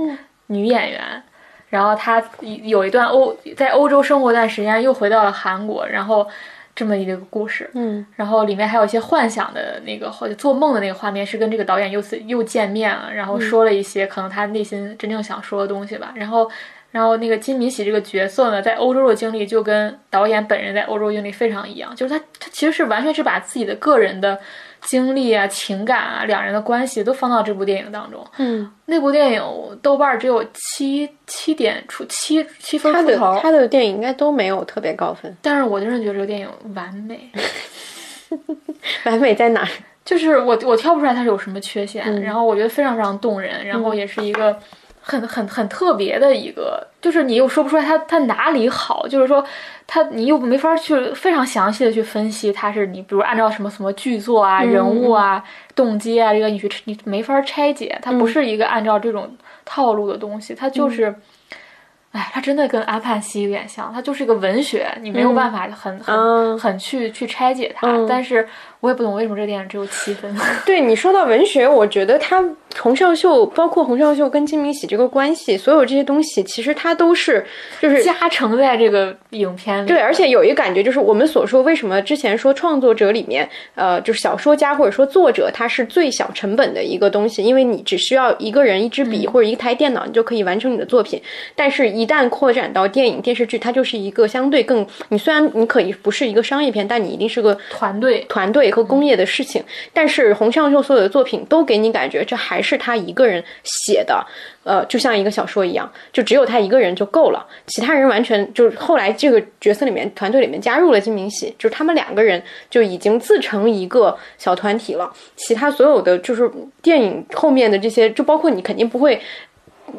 女演员。然后他有一段欧在欧洲生活一段时间，又回到了韩国，然后。这么一个故事，嗯，然后里面还有一些幻想的那个或者做梦的那个画面，是跟这个导演又次又见面了，然后说了一些可能他内心真正想说的东西吧。然后，然后那个金敏喜这个角色呢，在欧洲的经历就跟导演本人在欧洲经历非常一样，就是他他其实是完全是把自己的个人的。经历啊，情感啊，两人的关系都放到这部电影当中。嗯，那部电影豆瓣只有七七点出七七分出头。他的电影应该都没有特别高分，但是我真的觉得这个电影完美。完美在哪？就是我我挑不出来它是有什么缺陷，然后我觉得非常非常动人，然后也是一个很很很特别的一个，就是你又说不出来它它哪里好，就是说。它你又没法去非常详细的去分析，它是你比如按照什么什么剧作啊、人物啊、动机啊，这个你去你没法拆解，它不是一个按照这种套路的东西，它就是，哎，它真的跟阿帕西有点像，它就是一个文学，你没有办法很很很去去拆解它，但是我也不懂为什么这个电影只有七分。对你说到文学，我觉得它。洪尚秀，包括洪尚秀跟金明喜这个关系，所有这些东西，其实它都是就是加成在这个影片里。对，而且有一个感觉，就是我们所说为什么之前说创作者里面，呃，就是小说家或者说作者，他是最小成本的一个东西，因为你只需要一个人、一支笔或者一台电脑，你就可以完成你的作品。但是，一旦扩展到电影、电视剧，它就是一个相对更，你虽然你可以不是一个商业片，但你一定是个团队、团队和工业的事情。但是，洪尚秀所有的作品都给你感觉，这还是他一个人写的，呃，就像一个小说一样，就只有他一个人就够了，其他人完全就是后来这个角色里面团队里面加入了金明喜，就是他们两个人就已经自成一个小团体了，其他所有的就是电影后面的这些，就包括你肯定不会。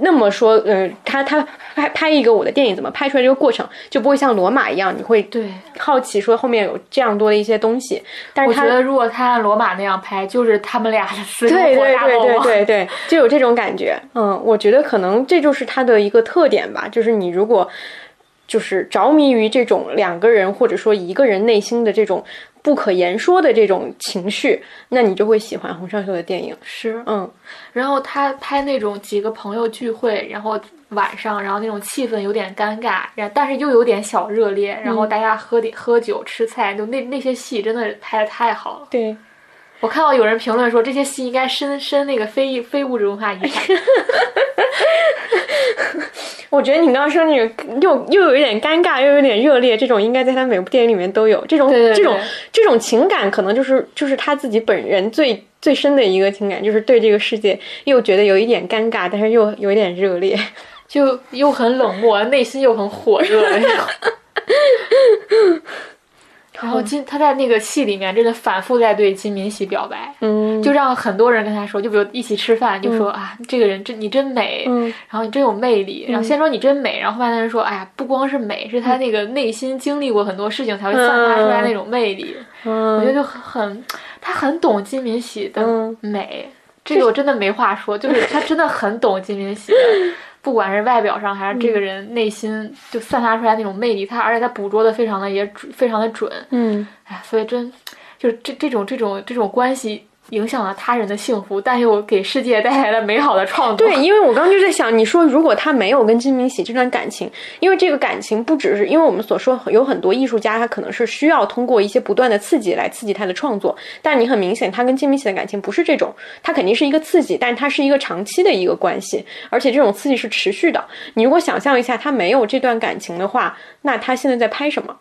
那么说，呃，他他拍拍一个我的电影怎么拍出来这个过程就不会像罗马一样，你会对好奇说后面有这样多的一些东西。但是我觉得如果他罗马那样拍，就是他们俩的私对对对对对对，就有这种感觉。嗯，我觉得可能这就是他的一个特点吧，就是你如果就是着迷于这种两个人或者说一个人内心的这种。不可言说的这种情绪，那你就会喜欢洪尚秀的电影。是，嗯，然后他拍那种几个朋友聚会，然后晚上，然后那种气氛有点尴尬，然但是又有点小热烈，然后大家喝点喝酒吃菜，就那那些戏真的拍的太好了。对，我看到有人评论说这些戏应该申申那个非非物质文化遗产。我觉得你刚刚说那个又又有一点尴尬，又有点热烈，这种应该在他每部电影里面都有。这种这种这种情感，可能就是就是他自己本人最最深的一个情感，就是对这个世界又觉得有一点尴尬，但是又有一点热烈，就又很冷漠，内心又很火热。然后金他在那个戏里面真的反复在对金敏喜表白，嗯。就让很多人跟他说，就比如一起吃饭，就说啊，这个人真你真美，然后你真有魅力，然后先说你真美，然后后面的人说，哎呀，不光是美，是他那个内心经历过很多事情才会散发出来那种魅力。我觉得就很，他很懂金敏喜的美，这个我真的没话说，就是他真的很懂金敏喜的。不管是外表上还是这个人内心，就散发出来那种魅力，他而且他捕捉的非常的也，非常的准。嗯，哎，所以真就是这这种这种这种关系。影响了他人的幸福，但又给世界带来了美好的创作。对，因为我刚刚就在想，你说如果他没有跟金明喜这段感情，因为这个感情不只是因为我们所说有很多艺术家，他可能是需要通过一些不断的刺激来刺激他的创作。但你很明显，他跟金明喜的感情不是这种，他肯定是一个刺激，但他是一个长期的一个关系，而且这种刺激是持续的。你如果想象一下，他没有这段感情的话，那他现在在拍什么？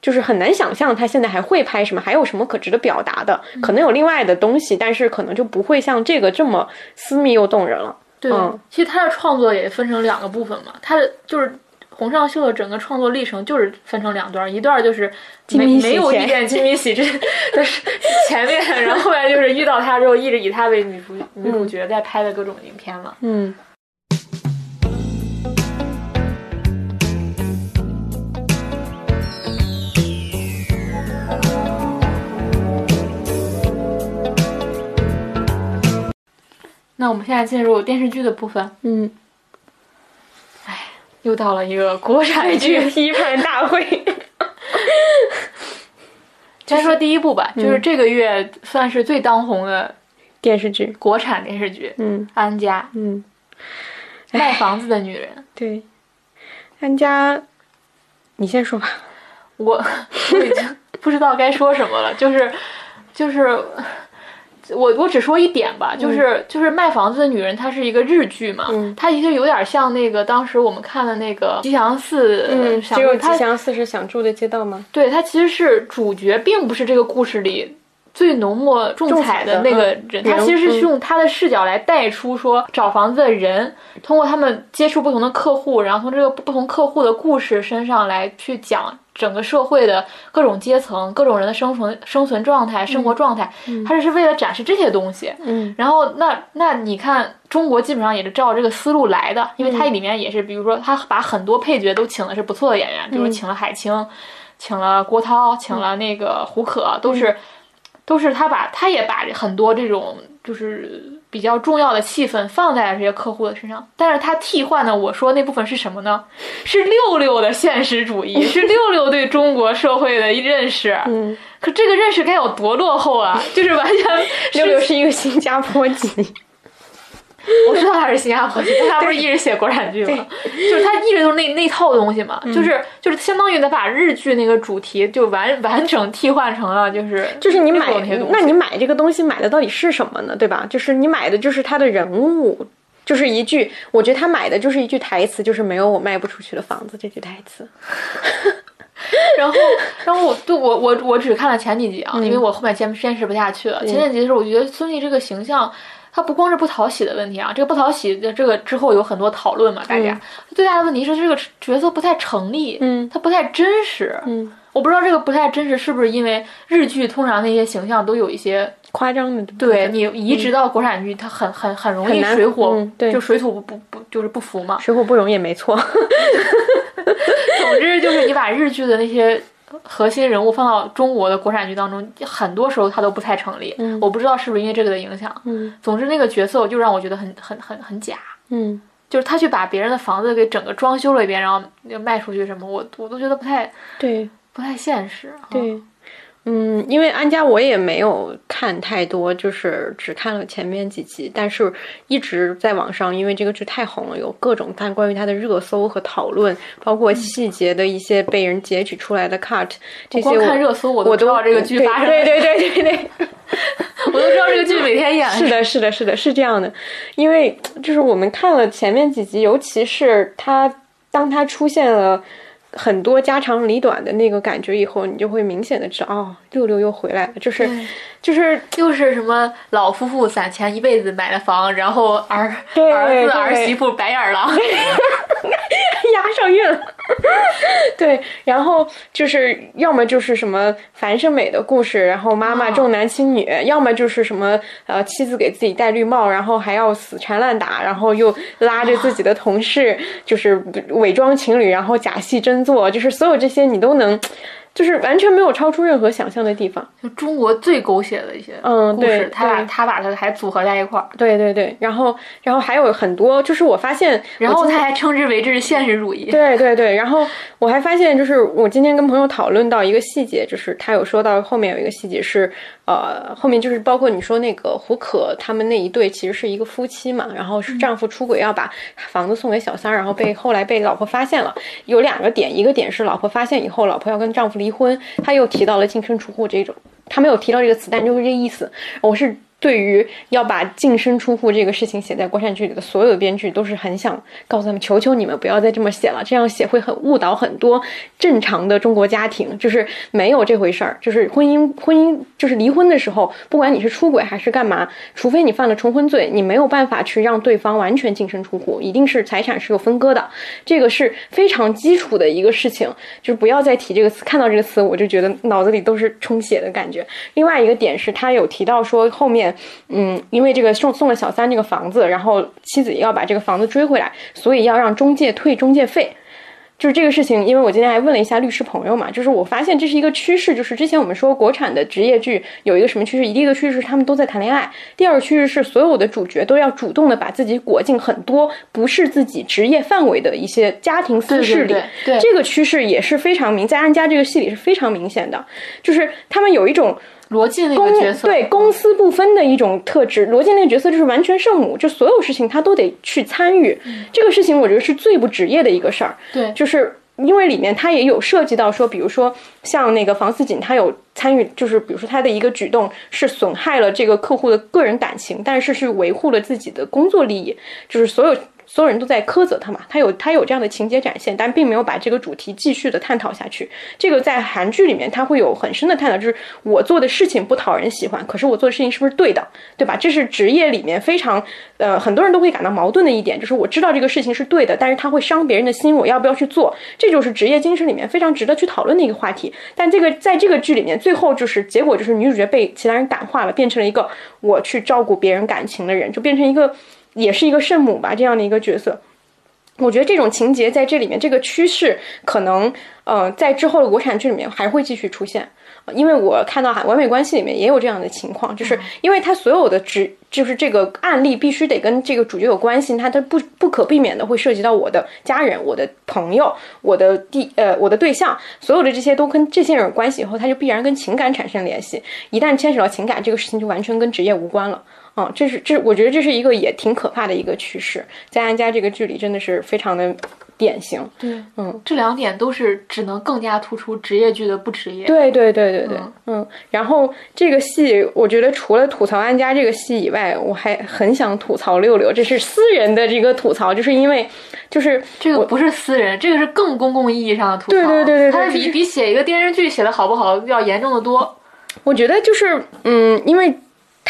就是很难想象他现在还会拍什么，还有什么可值得表达的？可能有另外的东西，但是可能就不会像这个这么私密又动人了。对，其实他的创作也分成两个部分嘛。他的就是洪尚秀的整个创作历程就是分成两段，一段就是没没有遇见金敏喜这的是前面，然后后来就是遇到他之后，一直以他为女主女主角在拍的各种影片嘛。嗯。那我们现在进入电视剧的部分。嗯，哎，又到了一个国产剧批判大会。先说第一部吧，就是这个月算是最当红的电视剧，国产电视剧。嗯，安家。嗯，卖房子的女人。对，安家，你先说吧。我我已经不知道该说什么了，就是就是。我我只说一点吧，就是就是卖房子的女人，她是一个日剧嘛，她其实有点像那个当时我们看的那个吉祥寺，嗯，只有吉祥寺是想住的街道吗？对，她其实是主角，并不是这个故事里最浓墨重彩的那个人，他其实是用他的视角来带出说找房子的人，通过他们接触不同的客户，然后从这个不同客户的故事身上来去讲。整个社会的各种阶层、各种人的生存生存状态、生活状态，它这是为了展示这些东西。嗯，然后那那你看，中国基本上也是照这个思路来的，因为它里面也是，比如说他把很多配角都请的是不错的演员，比如请了海清，请了郭涛，请了那个胡可，都是都是他把他也把很多这种就是。比较重要的气氛放在了这些客户的身上，但是他替换的，我说那部分是什么呢？是六六的现实主义，是六六对中国社会的认识。嗯，可这个认识该有多落后啊！就是完全六六是一个新加坡籍。我知道他是新加坡，但他不是一直写国产剧吗？就是他一直都是那那套东西嘛，就是就是相当于他把日剧那个主题就完完整替换成了就是就是你买那你买这个东西买的到底是什么呢？对吧？就是你买的就是他的人物，就是一句，我觉得他买的就是一句台词，就是没有我卖不出去的房子这句台词。然后然后我对我我我只看了前几集啊，因为我后面坚坚持不下去了。前几集的时候，我觉得孙俪这个形象。他不光是不讨喜的问题啊，这个不讨喜的这个之后有很多讨论嘛，大家最大的问题是这个角色不太成立，嗯，他不太真实，嗯，我不知道这个不太真实是不是因为日剧通常那些形象都有一些夸张的，对你移植到国产剧，它很很很容易水火，对，就水土不不不就是不服嘛，水火不容也没错，总之就是你把日剧的那些。核心人物放到中国的国产剧当中，很多时候他都不太成立。嗯，我不知道是不是因为这个的影响。嗯，总之那个角色就让我觉得很很很很假。嗯，就是他去把别人的房子给整个装修了一遍，然后卖出去什么，我我都觉得不太对，不太现实。对。嗯，因为安家我也没有看太多，就是只看了前面几集，但是一直在网上，因为这个剧太红了，有各种看关于它的热搜和讨论，包括细节的一些被人截取出来的 cut，这些我看热搜我都知道这个剧发生，对对对对对，我都知道这个剧每天演。是的，是的，是的，是这样的，因为就是我们看了前面几集，尤其是他当他出现了。很多家长里短的那个感觉以后，你就会明显的知道，哦，六六又回来了，就是，就是又是什么老夫妇攒钱一辈子买了房，然后儿儿子儿媳妇白眼狼，押上韵了，对，然后就是要么就是什么樊胜美的故事，然后妈妈重男轻女；要么就是什么呃妻子给自己戴绿帽，然后还要死缠烂打，然后又拉着自己的同事就是伪装情侣，然后假戏真做，就是所有这些你都能。就是完全没有超出任何想象的地方，就中国最狗血的一些嗯故事，他把他把它还组合在一块儿，对对对，然后然后还有很多，就是我发现，然后他还称之为这是现实主义，对对对，然后我还发现，就是我今天跟朋友讨论到一个细节，就是他有说到后面有一个细节是。呃，后面就是包括你说那个胡可他们那一对，其实是一个夫妻嘛，然后是丈夫出轨要把房子送给小三，然后被后来被老婆发现了。有两个点，一个点是老婆发现以后，老婆要跟丈夫离婚，他又提到了净身出户这种，他没有提到这个词，但就是这意思。我是。对于要把净身出户这个事情写在国产剧里的所有的编剧，都是很想告诉他们：求求你们不要再这么写了，这样写会很误导很多正常的中国家庭，就是没有这回事儿。就是婚姻，婚姻就是离婚的时候，不管你是出轨还是干嘛，除非你犯了重婚罪，你没有办法去让对方完全净身出户，一定是财产是有分割的，这个是非常基础的一个事情。就是不要再提这个词，看到这个词我就觉得脑子里都是充血的感觉。另外一个点是他有提到说后面。嗯，因为这个送送了小三这个房子，然后妻子要把这个房子追回来，所以要让中介退中介费。就是这个事情，因为我今天还问了一下律师朋友嘛，就是我发现这是一个趋势，就是之前我们说国产的职业剧有一个什么趋势，第一个趋势是他们都在谈恋爱，第二个趋势是所有的主角都要主动的把自己裹进很多不是自己职业范围的一些家庭私事里。对，这个趋势也是非常明，在安家这个戏里是非常明显的，就是他们有一种。罗辑那个角色，对公私不分的一种特质。罗辑那个角色就是完全圣母，就所有事情他都得去参与。这个事情我觉得是最不职业的一个事儿。对，就是因为里面他也有涉及到说，比如说像那个房思锦，他有参与，就是比如说他的一个举动是损害了这个客户的个人感情，但是是维护了自己的工作利益，就是所有。所有人都在苛责他嘛，他有他有这样的情节展现，但并没有把这个主题继续的探讨下去。这个在韩剧里面，他会有很深的探讨，就是我做的事情不讨人喜欢，可是我做的事情是不是对的，对吧？这是职业里面非常呃很多人都会感到矛盾的一点，就是我知道这个事情是对的，但是他会伤别人的心，我要不要去做？这就是职业精神里面非常值得去讨论的一个话题。但这个在这个剧里面，最后就是结果就是女主角被其他人感化了，变成了一个我去照顾别人感情的人，就变成一个。也是一个圣母吧，这样的一个角色，我觉得这种情节在这里面，这个趋势可能，呃，在之后的国产剧里面还会继续出现，因为我看到《完美关系》里面也有这样的情况，就是因为他所有的只就是这个案例必须得跟这个主角有关系，他都不不可避免的会涉及到我的家人、我的朋友、我的第呃我的对象，所有的这些都跟这些人有关系以后，他就必然跟情感产生联系，一旦牵扯到情感，这个事情就完全跟职业无关了。嗯，这是这，我觉得这是一个也挺可怕的一个趋势，在安家这个剧里真的是非常的典型。对，嗯，这两点都是只能更加突出职业剧的不职业。对对对对对，嗯。然后这个戏，我觉得除了吐槽安家这个戏以外，我还很想吐槽六六，这是私人的这个吐槽，就是因为就是这个不是私人，这个是更公共意义上的吐槽。对对对对，它比比写一个电视剧写的好不好要严重的多。我觉得就是，嗯，因为。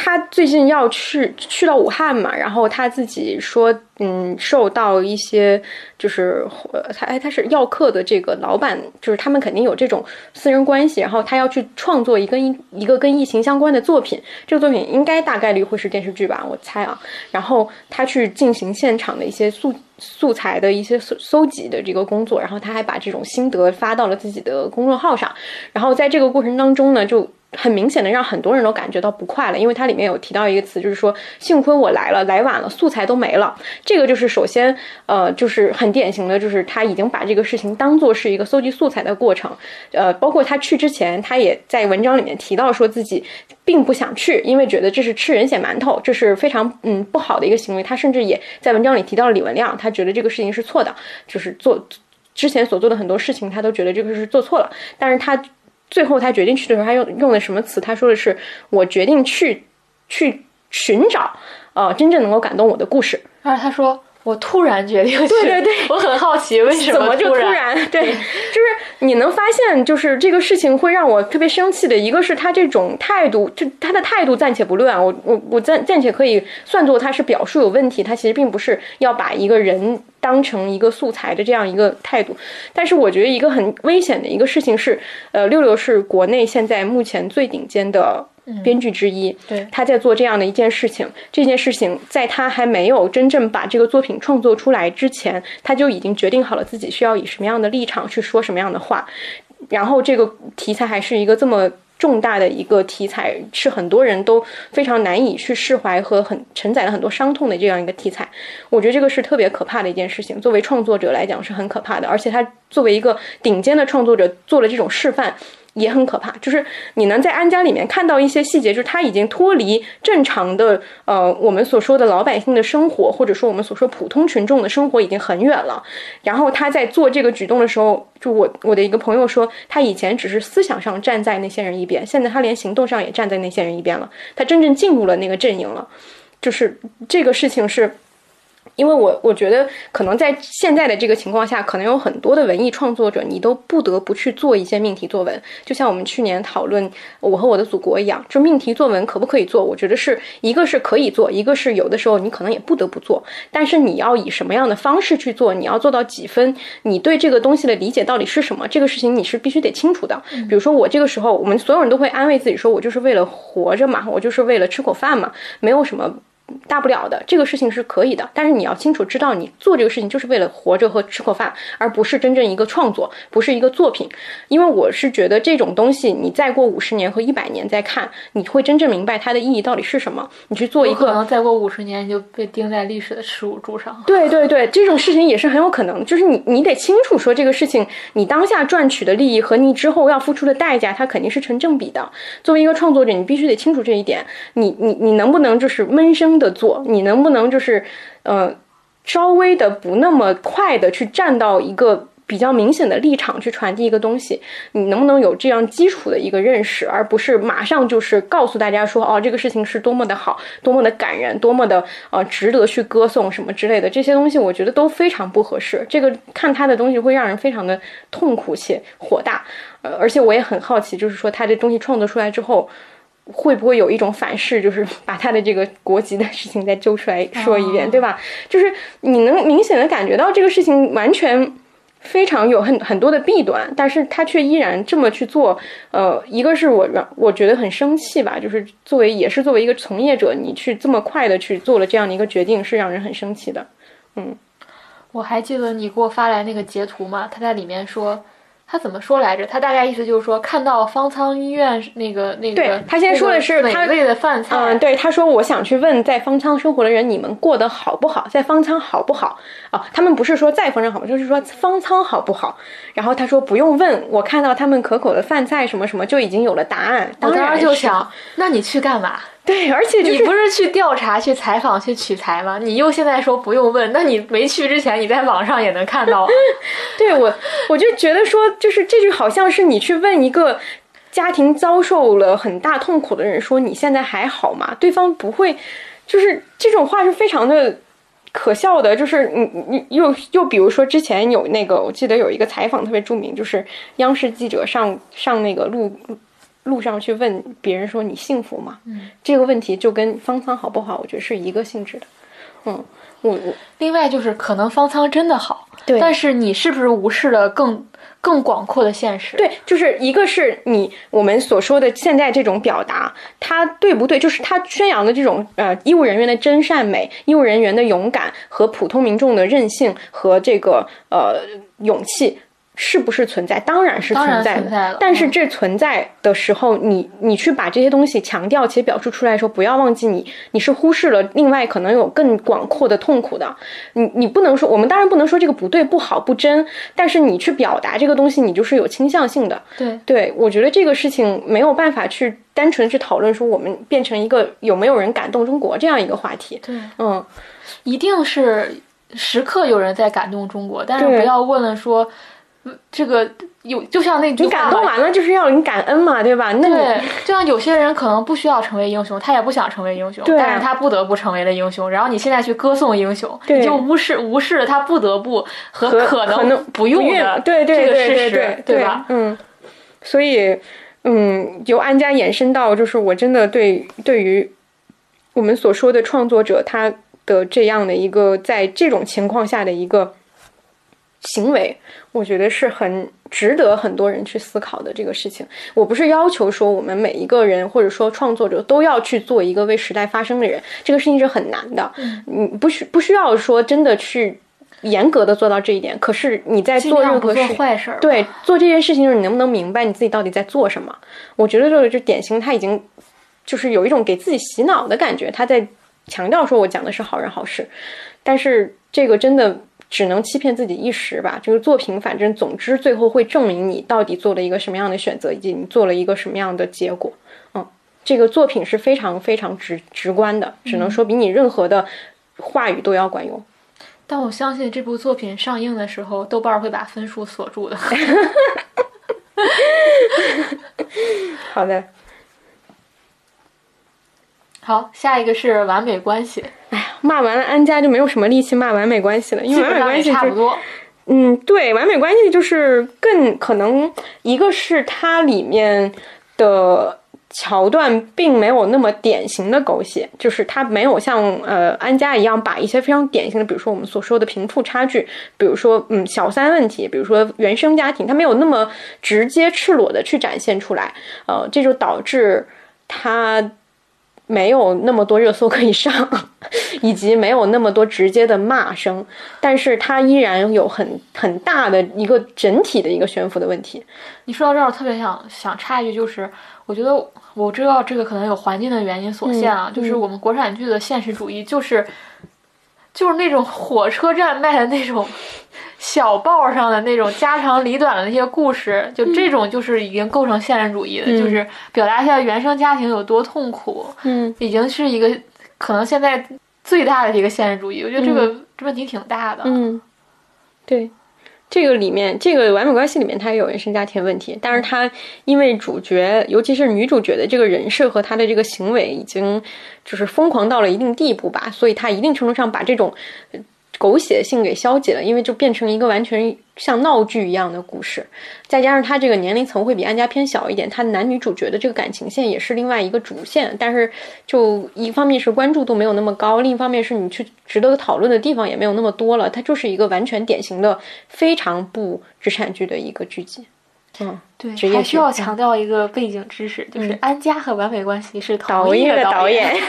他最近要去去到武汉嘛，然后他自己说，嗯，受到一些就是他哎，他是药客的这个老板，就是他们肯定有这种私人关系，然后他要去创作一个一一个跟疫情相关的作品，这个作品应该大概率会是电视剧吧，我猜啊。然后他去进行现场的一些素素材的一些搜搜集的这个工作，然后他还把这种心得发到了自己的公众号上，然后在这个过程当中呢，就。很明显的让很多人都感觉到不快了，因为它里面有提到一个词，就是说幸亏我来了，来晚了，素材都没了。这个就是首先，呃，就是很典型的，就是他已经把这个事情当做是一个搜集素材的过程。呃，包括他去之前，他也在文章里面提到说自己并不想去，因为觉得这是吃人血馒头，这是非常嗯不好的一个行为。他甚至也在文章里提到了李文亮，他觉得这个事情是错的，就是做之前所做的很多事情，他都觉得这个是做错了，但是他。最后他决定去的时候，他用用的什么词？他说的是：“我决定去去寻找，呃，真正能够感动我的故事。”而他说：“我突然决定去。”对对对，我很好奇为什么就突然？对，就是你能发现，就是这个事情会让我特别生气的一个是他这种态度，就他的态度暂且不论啊，我我我暂暂且可以算作他是表述有问题，他其实并不是要把一个人当成一个素材的这样一个态度。但是我觉得一个很危险的一个事情是，呃，六六是国内现在目前最顶尖的。编剧之一，对，他在做这样的一件事情。这件事情在他还没有真正把这个作品创作出来之前，他就已经决定好了自己需要以什么样的立场去说什么样的话。然后这个题材还是一个这么重大的一个题材，是很多人都非常难以去释怀和很承载了很多伤痛的这样一个题材。我觉得这个是特别可怕的一件事情。作为创作者来讲是很可怕的，而且他作为一个顶尖的创作者做了这种示范。也很可怕，就是你能在安家里面看到一些细节，就是他已经脱离正常的呃我们所说的老百姓的生活，或者说我们所说普通群众的生活已经很远了。然后他在做这个举动的时候，就我我的一个朋友说，他以前只是思想上站在那些人一边，现在他连行动上也站在那些人一边了，他真正进入了那个阵营了。就是这个事情是。因为我我觉得，可能在现在的这个情况下，可能有很多的文艺创作者，你都不得不去做一些命题作文。就像我们去年讨论《我和我的祖国》一样，就命题作文可不可以做？我觉得是一个是可以做，一个是有的时候你可能也不得不做。但是你要以什么样的方式去做？你要做到几分？你对这个东西的理解到底是什么？这个事情你是必须得清楚的。比如说我这个时候，我们所有人都会安慰自己说，我就是为了活着嘛，我就是为了吃口饭嘛，没有什么。大不了的这个事情是可以的，但是你要清楚知道，你做这个事情就是为了活着和吃口饭，而不是真正一个创作，不是一个作品。因为我是觉得这种东西，你再过五十年和一百年再看，你会真正明白它的意义到底是什么。你去做一个，可能再过五十年就被钉在历史的耻辱柱上。对对对，这种事情也是很有可能。就是你你得清楚说这个事情，你当下赚取的利益和你之后要付出的代价，它肯定是成正比的。作为一个创作者，你必须得清楚这一点。你你你能不能就是闷声？的做，你能不能就是，呃，稍微的不那么快的去站到一个比较明显的立场去传递一个东西？你能不能有这样基础的一个认识，而不是马上就是告诉大家说，哦，这个事情是多么的好，多么的感人，多么的呃值得去歌颂什么之类的这些东西，我觉得都非常不合适。这个看他的东西会让人非常的痛苦且火大，呃，而且我也很好奇，就是说他这东西创作出来之后。会不会有一种反噬，就是把他的这个国籍的事情再揪出来说一遍，对吧？就是你能明显的感觉到这个事情完全非常有很很多的弊端，但是他却依然这么去做。呃，一个是我让我觉得很生气吧，就是作为也是作为一个从业者，你去这么快的去做了这样的一个决定，是让人很生气的。嗯，我还记得你给我发来那个截图嘛，他在里面说。他怎么说来着？他大概意思就是说，看到方舱医院那个那个，对他先说的是美味的饭菜。嗯，对，他说我想去问在方舱生活的人，你们过得好不好？在方舱好不好？啊，他们不是说在方舱好，就是说方舱好不好？然后他说不用问，我看到他们可口的饭菜什么什么就已经有了答案。我当时就想，那你去干嘛？对，而且你不是去调查、去采访、去取材吗？你又现在说不用问，那你没去之前，你在网上也能看到。对我，我就觉得说，就是这就好像是你去问一个家庭遭受了很大痛苦的人，说你现在还好吗？对方不会，就是这种话是非常的可笑的。就是你你又又比如说之前有那个，我记得有一个采访特别著名，就是央视记者上上那个录。路上去问别人说你幸福吗？嗯，这个问题就跟方舱好不好，我觉得是一个性质的。嗯，我我另外就是可能方舱真的好，对，但是你是不是无视了更更广阔的现实？对，就是一个是你我们所说的现在这种表达，它对不对？就是它宣扬的这种呃医务人员的真善美、医务人员的勇敢和普通民众的韧性和这个呃勇气。是不是存在？当然是存在的。但是这存在的时候，你你去把这些东西强调且表述出来，的时候不要忘记你，你是忽视了另外可能有更广阔的痛苦的。你你不能说，我们当然不能说这个不对、不好、不真。但是你去表达这个东西，你就是有倾向性的。对对，我觉得这个事情没有办法去单纯去讨论说我们变成一个有没有人感动中国这样一个话题。对，嗯，一定是时刻有人在感动中国，但是不要问了说。这个有就像那句你感动完了就是要你感恩嘛，对吧？那对，就像有些人可能不需要成为英雄，他也不想成为英雄，但是他不得不成为了英雄。然后你现在去歌颂英雄，你就无视无视了他不得不和可能不用的对对这个事实，对吧？嗯，所以嗯，由安家延伸到就是我真的对对于我们所说的创作者他的这样的一个在这种情况下的一个。行为，我觉得是很值得很多人去思考的这个事情。我不是要求说我们每一个人或者说创作者都要去做一个为时代发声的人，这个事情是很难的。嗯，不需不需要说真的去严格的做到这一点。可是你在做任何事，坏事，对做这件事情的时候，你能不能明白你自己到底在做什么？我觉得就是就典型，他已经就是有一种给自己洗脑的感觉。他在强调说我讲的是好人好事，但是这个真的。只能欺骗自己一时吧。这个作品，反正总之最后会证明你到底做了一个什么样的选择，以及你做了一个什么样的结果。嗯，这个作品是非常非常直直观的，只能说比你任何的话语都要管用。但我相信这部作品上映的时候，豆瓣会把分数锁住的。好的。好，下一个是完美关系。哎呀，骂完了安家就没有什么力气骂完美关系了，因为完美关系差不多。嗯，对，完美关系就是更可能一个是它里面的桥段并没有那么典型的狗血，就是它没有像呃安家一样把一些非常典型的，比如说我们所说的贫富差距，比如说嗯小三问题，比如说原生家庭，它没有那么直接赤裸的去展现出来，呃，这就导致它。没有那么多热搜可以上，以及没有那么多直接的骂声，但是它依然有很很大的一个整体的一个悬浮的问题。你说到这儿，我特别想想插一句，就是我觉得我知道这个可能有环境的原因所限啊，就是我们国产剧的现实主义就是。就是那种火车站卖的那种小报上的那种家长里短的那些故事，就这种就是已经构成现实主义的，就是表达一下原生家庭有多痛苦，嗯，已经是一个可能现在最大的一个现实主义。我觉得这个问题挺大的，嗯，对。这个里面，这个完美关系里面，它也有原生家庭问题，但是它因为主角，尤其是女主角的这个人设和她的这个行为，已经就是疯狂到了一定地步吧，所以她一定程度上把这种。狗血性给消解了，因为就变成一个完全像闹剧一样的故事，再加上他这个年龄层会比安家偏小一点，他男女主角的这个感情线也是另外一个主线，但是就一方面是关注度没有那么高，另一方面是你去值得讨论的地方也没有那么多了，它就是一个完全典型的非常不职场剧的一个剧集。嗯，对，还需要强调一个背景知识，就是安家和完美关系是同一个导演。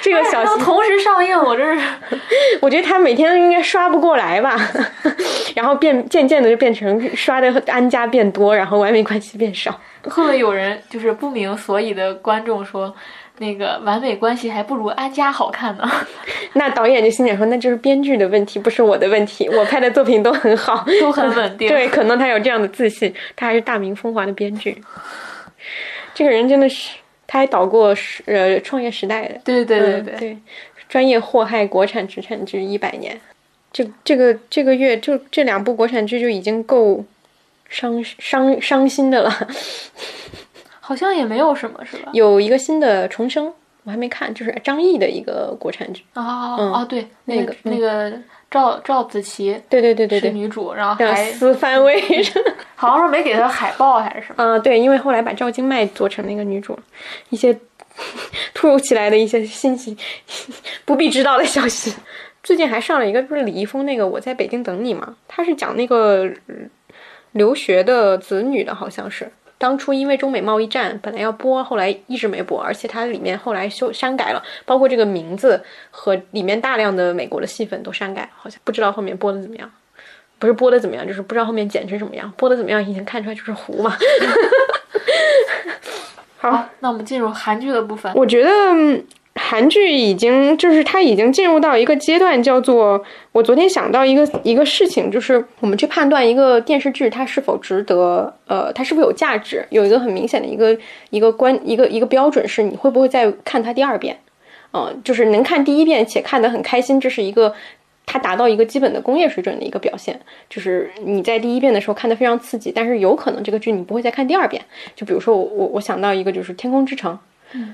这个小同时上映，我真是，我觉得他每天应该刷不过来吧，然后变渐渐的就变成刷的安家变多，然后完美关系变少。会不会有人就是不明所以的观众说，那个完美关系还不如安家好看呢？那导演就心想说，那就是编剧的问题，不是我的问题。我拍的作品都很好，都很稳定。对，可能他有这样的自信，他还是大明风华的编剧。这个人真的是。他还导过时呃创业时代的，对对对对对，专业祸害国产职产剧一百年，这这个这个月就这两部国产剧就已经够伤伤伤心的了，好像也没有什么是吧？有一个新的重生，我还没看，就是张译的一个国产剧哦哦对，那个那个。赵赵子琪，对对对对对，是女主，然后还私翻位，好像说没给她海报还是什么？嗯，对，因为后来把赵今麦做成那个女主，一些突如其来的一些信息，不必知道的消息。最近还上了一个，不是李易峰那个《我在北京等你》吗？他是讲那个留学的子女的，好像是。当初因为中美贸易战本来要播，后来一直没播，而且它里面后来修删改了，包括这个名字和里面大量的美国的戏份都删改，好像不知道后面播的怎么样，不是播的怎么样，就是不知道后面剪成什么样，播的怎么样已经看出来就是糊嘛。好，那我们进入韩剧的部分，我觉得。韩剧已经就是它已经进入到一个阶段，叫做我昨天想到一个一个事情，就是我们去判断一个电视剧它是否值得，呃，它是不是有价值，有一个很明显的一个一个关一个一个标准是你会不会再看它第二遍，嗯，就是能看第一遍且看得很开心，这是一个它达到一个基本的工业水准的一个表现，就是你在第一遍的时候看的非常刺激，但是有可能这个剧你不会再看第二遍。就比如说我我我想到一个就是《天空之城》。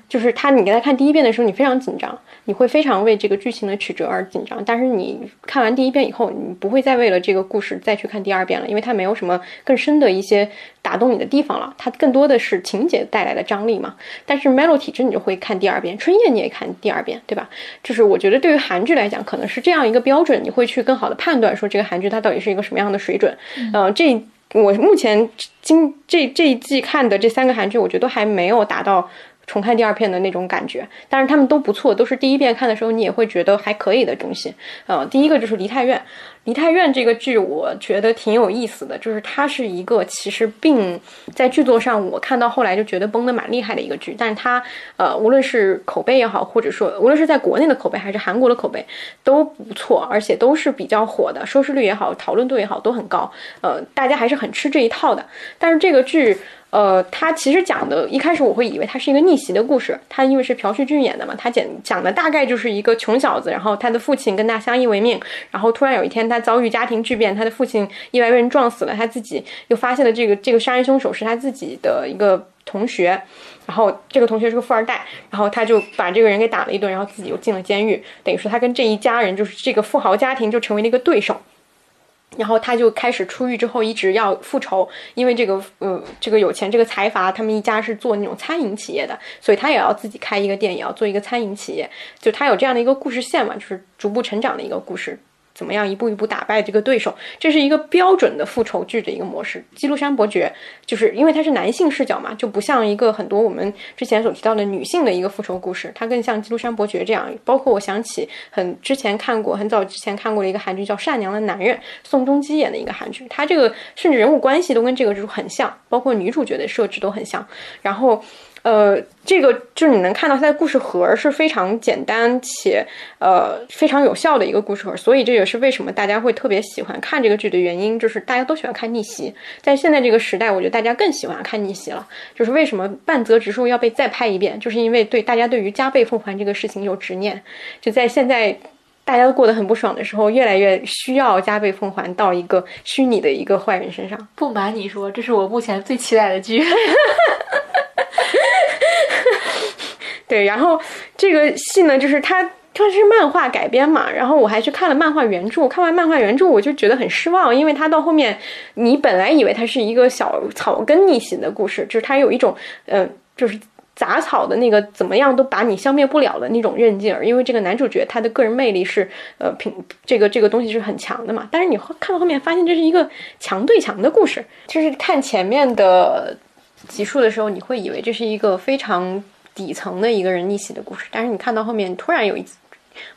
就是他，你给他看第一遍的时候，你非常紧张，你会非常为这个剧情的曲折而紧张。但是你看完第一遍以后，你不会再为了这个故事再去看第二遍了，因为它没有什么更深的一些打动你的地方了。它更多的是情节带来的张力嘛。但是《Melo 体质》你就会看第二遍，《春夜》你也看第二遍，对吧？就是我觉得对于韩剧来讲，可能是这样一个标准，你会去更好的判断说这个韩剧它到底是一个什么样的水准。嗯，这我目前今这这一季看的这三个韩剧，我觉得都还没有达到。重看第二遍的那种感觉，但是他们都不错，都是第一遍看的时候你也会觉得还可以的东西。呃，第一个就是《梨泰院》。梨泰院这个剧，我觉得挺有意思的，就是它是一个其实并在剧作上，我看到后来就觉得崩的蛮厉害的一个剧，但是它呃，无论是口碑也好，或者说无论是在国内的口碑还是韩国的口碑都不错，而且都是比较火的，收视率也好，讨论度也好都很高，呃，大家还是很吃这一套的。但是这个剧。呃，他其实讲的，一开始我会以为他是一个逆袭的故事。他因为是朴叙俊演的嘛，他讲讲的大概就是一个穷小子，然后他的父亲跟他相依为命，然后突然有一天他遭遇家庭巨变，他的父亲意外被人撞死了，他自己又发现了这个这个杀人凶手是他自己的一个同学，然后这个同学是个富二代，然后他就把这个人给打了一顿，然后自己又进了监狱，等于说他跟这一家人就是这个富豪家庭就成为了一个对手。然后他就开始出狱之后一直要复仇，因为这个呃这个有钱这个财阀他们一家是做那种餐饮企业的，所以他也要自己开一个店，也要做一个餐饮企业，就他有这样的一个故事线嘛，就是逐步成长的一个故事。怎么样一步一步打败这个对手？这是一个标准的复仇剧的一个模式。《基督山伯爵》就是因为它是男性视角嘛，就不像一个很多我们之前所提到的女性的一个复仇故事，它更像《基督山伯爵》这样。包括我想起很之前看过很早之前看过的一个韩剧叫《善良的男人》，宋仲基演的一个韩剧，它这个甚至人物关系都跟这个就很像，包括女主角的设置都很像。然后。呃，这个就是你能看到它的故事盒是非常简单且呃非常有效的一个故事盒，所以这也是为什么大家会特别喜欢看这个剧的原因，就是大家都喜欢看逆袭。在现在这个时代，我觉得大家更喜欢看逆袭了。就是为什么半泽直树要被再拍一遍，就是因为对大家对于加倍奉还这个事情有执念。就在现在大家都过得很不爽的时候，越来越需要加倍奉还到一个虚拟的一个坏人身上。不瞒你说，这是我目前最期待的剧。对，然后这个戏呢，就是它它是漫画改编嘛，然后我还去看了漫画原著，看完漫画原著我就觉得很失望，因为它到后面，你本来以为它是一个小草根逆袭的故事，就是它有一种嗯，就是杂草的那个怎么样都把你消灭不了的那种韧劲儿，因为这个男主角他的个人魅力是呃平这个这个东西是很强的嘛，但是你看到后面发现这是一个强对强的故事，就是看前面的集数的时候，你会以为这是一个非常。底层的一个人逆袭的故事，但是你看到后面突然有一，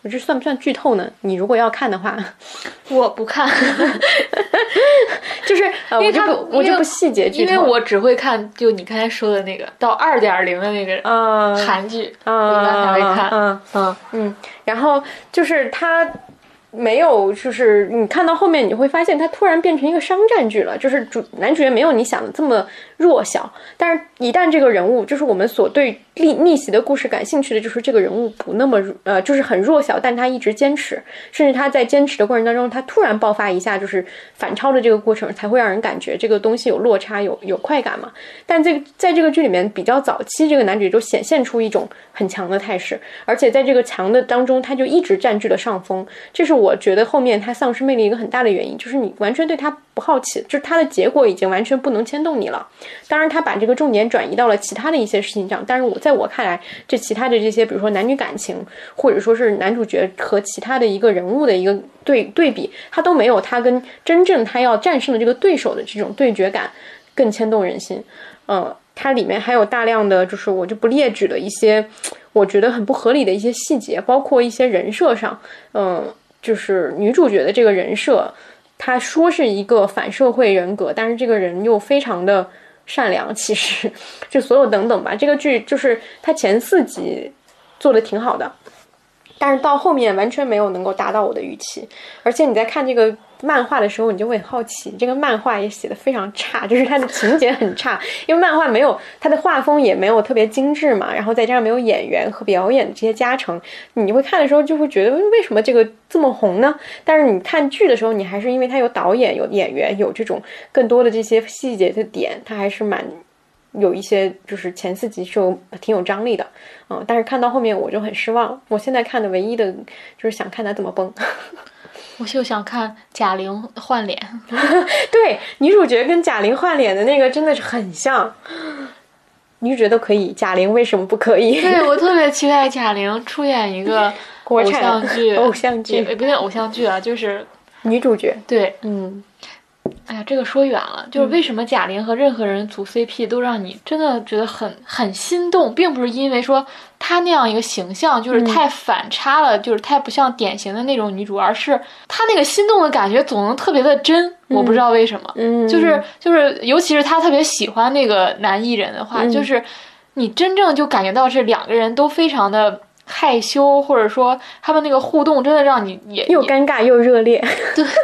我这算不算剧透呢？你如果要看的话，我不看 就是我就不我就不细节剧透，因为我只会看就你刚才说的那个到二点零的那个韩剧，一般才会看，嗯嗯嗯，然后就是他。没有，就是你看到后面，你会发现它突然变成一个商战剧了。就是主男主角没有你想的这么弱小，但是一旦这个人物，就是我们所对逆逆袭的故事感兴趣的，就是这个人物不那么呃，就是很弱小，但他一直坚持，甚至他在坚持的过程当中，他突然爆发一下，就是反超的这个过程，才会让人感觉这个东西有落差，有有快感嘛。但这个在这个剧里面比较早期，这个男主就显现出一种很强的态势，而且在这个强的当中，他就一直占据了上风，这是。我觉得后面他丧失魅力一个很大的原因，就是你完全对他不好奇，就是他的结果已经完全不能牵动你了。当然，他把这个重点转移到了其他的一些事情上，但是我在我看来，这其他的这些，比如说男女感情，或者说是男主角和其他的一个人物的一个对对比，他都没有他跟真正他要战胜的这个对手的这种对决感更牵动人心。嗯，它里面还有大量的就是我就不列举了一些我觉得很不合理的一些细节，包括一些人设上，嗯。就是女主角的这个人设，他说是一个反社会人格，但是这个人又非常的善良。其实，就所有等等吧，这个剧就是他前四集做的挺好的，但是到后面完全没有能够达到我的预期。而且你在看这个漫画的时候，你就会很好奇，这个漫画也写的非常差，就是它的情节很差，因为漫画没有它的画风也没有特别精致嘛，然后再加上没有演员和表演的这些加成，你会看的时候就会觉得为什么这个这么红呢？但是你看剧的时候，你还是因为它有导演、有演员、有这种更多的这些细节的点，它还是蛮。有一些就是前四集是有挺有张力的，嗯，但是看到后面我就很失望。我现在看的唯一的就是想看他怎么崩。我就想看贾玲换脸，对，女主角跟贾玲换脸的那个真的是很像，女主角都可以，贾玲为什么不可以？对我特别期待贾玲出演一个偶像剧，偶像剧也不对，偶像剧啊，就是女主角，对，嗯。哎呀，这个说远了，就是为什么贾玲和任何人组 CP 都让你真的觉得很很心动，并不是因为说她那样一个形象就是太反差了，就是太不像典型的那种女主，而是她那个心动的感觉总能特别的真，我不知道为什么，嗯，就是就是，尤其是她特别喜欢那个男艺人的话，就是你真正就感觉到是两个人都非常的害羞，或者说他们那个互动真的让你也又尴尬又热烈，对。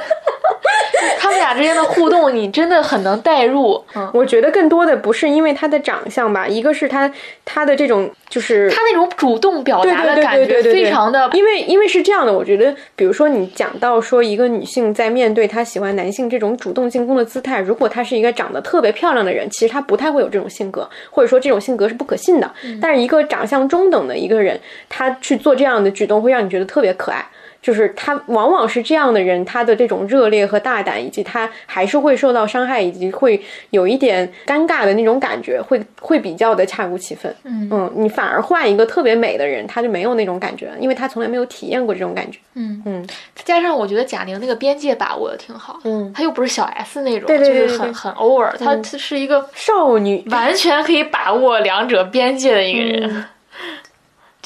他们俩之间的互动，你真的很能代入。嗯，我觉得更多的不是因为他的长相吧，一个是他他的这种就是他那种主动表达的感觉非常的，因为因为是这样的，我觉得，比如说你讲到说一个女性在面对她喜欢男性这种主动进攻的姿态，如果她是一个长得特别漂亮的人，其实她不太会有这种性格，或者说这种性格是不可信的。但是一个长相中等的一个人，他去做这样的举动，会让你觉得特别可爱。就是他往往是这样的人，他的这种热烈和大胆，以及他还是会受到伤害，以及会有一点尴尬的那种感觉，会会比较的恰如其分。嗯嗯，你反而换一个特别美的人，他就没有那种感觉，因为他从来没有体验过这种感觉。嗯嗯，加上我觉得贾玲那个边界把握的挺好。嗯，她又不是小 S 那种，就是很很 over，她她是一个少女，完全可以把握两者边界的一个人。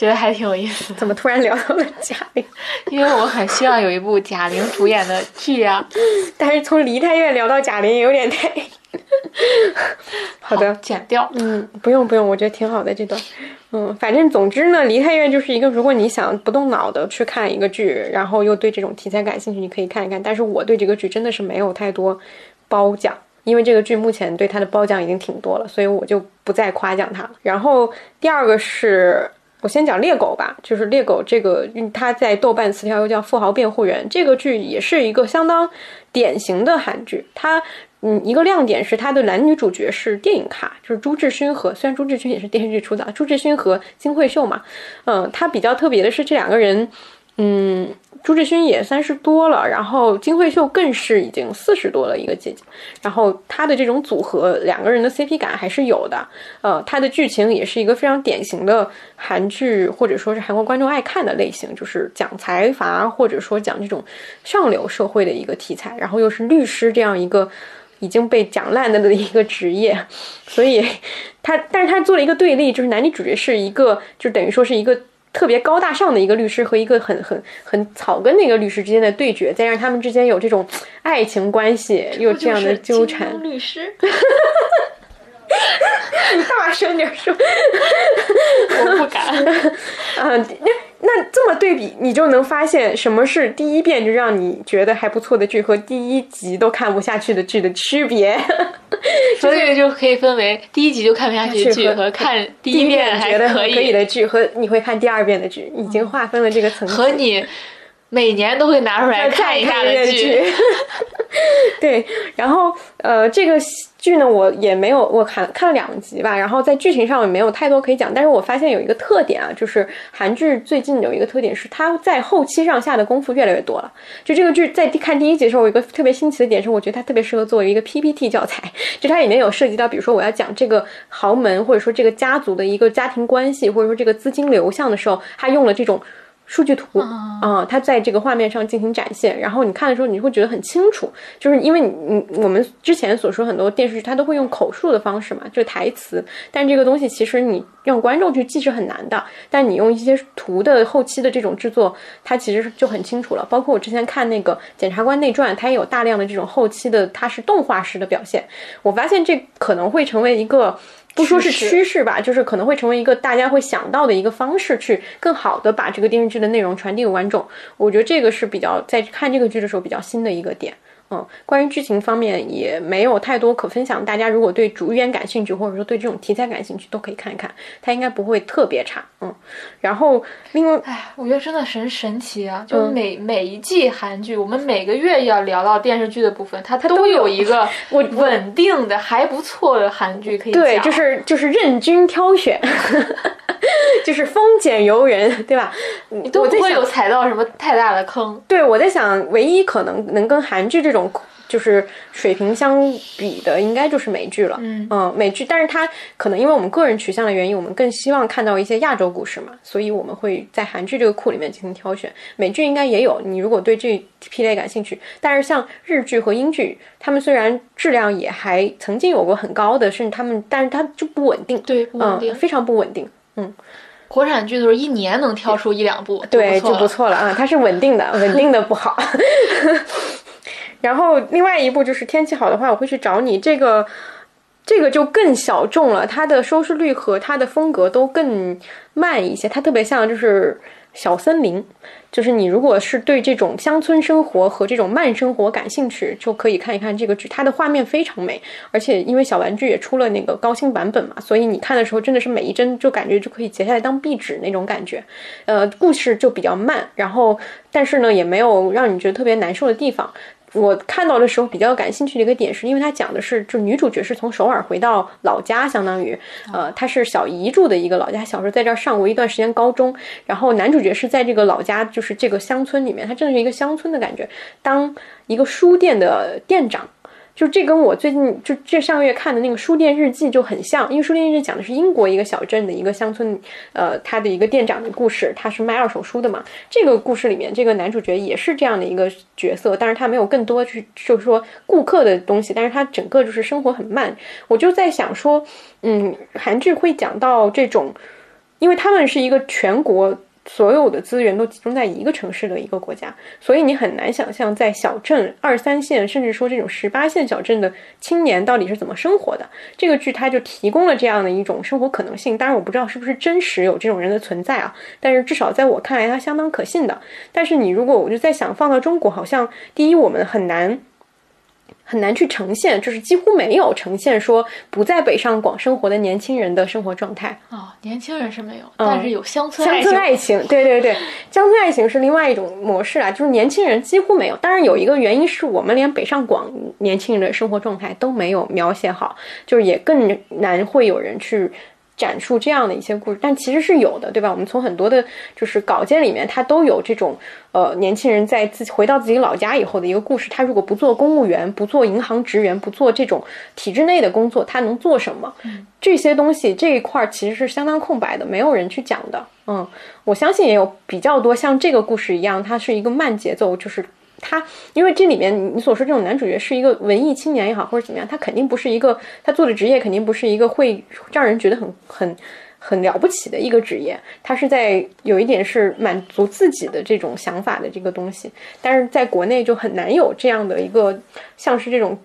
觉得还挺有意思。怎么突然聊到了贾玲？因为我很希望有一部贾玲主演的剧啊。但是从梨泰院聊到贾玲有点太 好的，剪掉。嗯，不用不用，我觉得挺好的这段。嗯，反正总之呢，梨泰院就是一个如果你想不动脑的去看一个剧，然后又对这种题材感兴趣，你可以看一看。但是我对这个剧真的是没有太多褒奖，因为这个剧目前对它的褒奖已经挺多了，所以我就不再夸奖它了。然后第二个是。我先讲猎狗吧，就是猎狗这个，它在豆瓣词条又叫富豪辩护人。这个剧也是一个相当典型的韩剧。它，嗯，一个亮点是它的男女主角是电影咖，就是朱智勋和虽然朱智勋也是电视剧出道，朱智勋和金惠秀嘛，嗯，它比较特别的是这两个人，嗯。朱智勋也三十多了，然后金惠秀更是已经四十多了一个姐姐，然后她的这种组合，两个人的 CP 感还是有的。呃，它的剧情也是一个非常典型的韩剧，或者说是韩国观众爱看的类型，就是讲财阀或者说讲这种上流社会的一个题材，然后又是律师这样一个已经被讲烂了的 一个职业，所以他，但是他做了一个对立，就是男女主角是一个，就等于说是一个。特别高大上的一个律师和一个很很很草根的一个律师之间的对决，再让他们之间有这种爱情关系，又这样的纠缠。律师，你大声点说，我不敢。嗯，那那这么对比，你就能发现什么是第一遍就让你觉得还不错的剧和第一集都看不下去的剧的区别。所以就可以分为第一集就看不下去的剧和看第一遍觉得可以的剧和你会看第二遍的剧，已经划分了这个层次。和你每年都会拿出来 看一下的剧。对，然后呃，这个。剧呢，我也没有我看看了两集吧，然后在剧情上也没有太多可以讲。但是我发现有一个特点啊，就是韩剧最近有一个特点是它在后期上下的功夫越来越多了。就这个剧在看第一集的时候，有一个特别新奇的点是，我觉得它特别适合作为一个 PPT 教材。就它里面有涉及到，比如说我要讲这个豪门或者说这个家族的一个家庭关系，或者说这个资金流向的时候，它用了这种。数据图啊，它在这个画面上进行展现，然后你看的时候，你会觉得很清楚，就是因为你你我们之前所说很多电视剧，它都会用口述的方式嘛，就是台词，但这个东西其实你让观众去记是很难的，但你用一些图的后期的这种制作，它其实就很清楚了。包括我之前看那个《检察官内传》，它也有大量的这种后期的，它是动画式的表现。我发现这可能会成为一个。不说是趋势吧，就是可能会成为一个大家会想到的一个方式，去更好的把这个电视剧的内容传递给观众。我觉得这个是比较在看这个剧的时候比较新的一个点。嗯，关于剧情方面也没有太多可分享。大家如果对主演感兴趣，或者说对这种题材感兴趣，都可以看一看，它应该不会特别差。嗯，然后另外，哎，我觉得真的神神奇啊！就每每一季韩剧，我们每个月要聊到电视剧的部分，它它都有一个我稳定的还不错的韩剧可以对，就是就是任君挑选。就是丰俭由人，对吧？你都不会有踩到什么太大的坑。对，我在想，唯一可能能跟韩剧这种就是水平相比的，应该就是美剧了。嗯嗯，美剧，但是它可能因为我们个人取向的原因，我们更希望看到一些亚洲故事嘛，所以我们会在韩剧这个库里面进行挑选。美剧应该也有，你如果对这批类感兴趣，但是像日剧和英剧，他们虽然质量也还曾经有过很高的，甚至他们，但是它就不稳定，对，不稳定，非常不稳定。嗯。国产剧的时候一年能挑出一两部，对，就不错了啊。它是稳定的，稳定的不好。然后另外一部就是天气好的话，我会去找你。这个这个就更小众了，它的收视率和它的风格都更慢一些。它特别像就是小森林。就是你如果是对这种乡村生活和这种慢生活感兴趣，就可以看一看这个剧。它的画面非常美，而且因为小玩具也出了那个高清版本嘛，所以你看的时候真的是每一帧就感觉就可以截下来当壁纸那种感觉。呃，故事就比较慢，然后但是呢也没有让你觉得特别难受的地方。我看到的时候比较感兴趣的一个点，是因为它讲的是，就女主角是从首尔回到老家，相当于，呃，她是小姨住的一个老家，小时候在这儿上过一段时间高中。然后男主角是在这个老家，就是这个乡村里面，他真的是一个乡村的感觉，当一个书店的店长。就这跟我最近就这上个月看的那个书店日记就很像，因为书店日记讲的是英国一个小镇的一个乡村，呃，他的一个店长的故事，他是卖二手书的嘛。这个故事里面，这个男主角也是这样的一个角色，但是他没有更多去就是说顾客的东西，但是他整个就是生活很慢。我就在想说，嗯，韩剧会讲到这种，因为他们是一个全国。所有的资源都集中在一个城市的一个国家，所以你很难想象在小镇二三线，甚至说这种十八线小镇的青年到底是怎么生活的。这个剧它就提供了这样的一种生活可能性。当然，我不知道是不是真实有这种人的存在啊，但是至少在我看来，它相当可信的。但是你如果我就在想，放到中国，好像第一我们很难。很难去呈现，就是几乎没有呈现说不在北上广生活的年轻人的生活状态啊。年轻人是没有，但是有乡村乡村爱情。对对对，乡村爱情是另外一种模式啊，就是年轻人几乎没有。当然有一个原因是我们连北上广年轻人的生活状态都没有描写好，就是也更难会有人去。展述这样的一些故事，但其实是有的，对吧？我们从很多的，就是稿件里面，它都有这种，呃，年轻人在自己回到自己老家以后的一个故事。他如果不做公务员，不做银行职员，不做这种体制内的工作，他能做什么？这些东西这一块其实是相当空白的，没有人去讲的。嗯，我相信也有比较多像这个故事一样，它是一个慢节奏，就是。他，因为这里面你所说这种男主角是一个文艺青年也好，或者怎么样，他肯定不是一个他做的职业肯定不是一个会让人觉得很很很了不起的一个职业。他是在有一点是满足自己的这种想法的这个东西，但是在国内就很难有这样的一个像是这种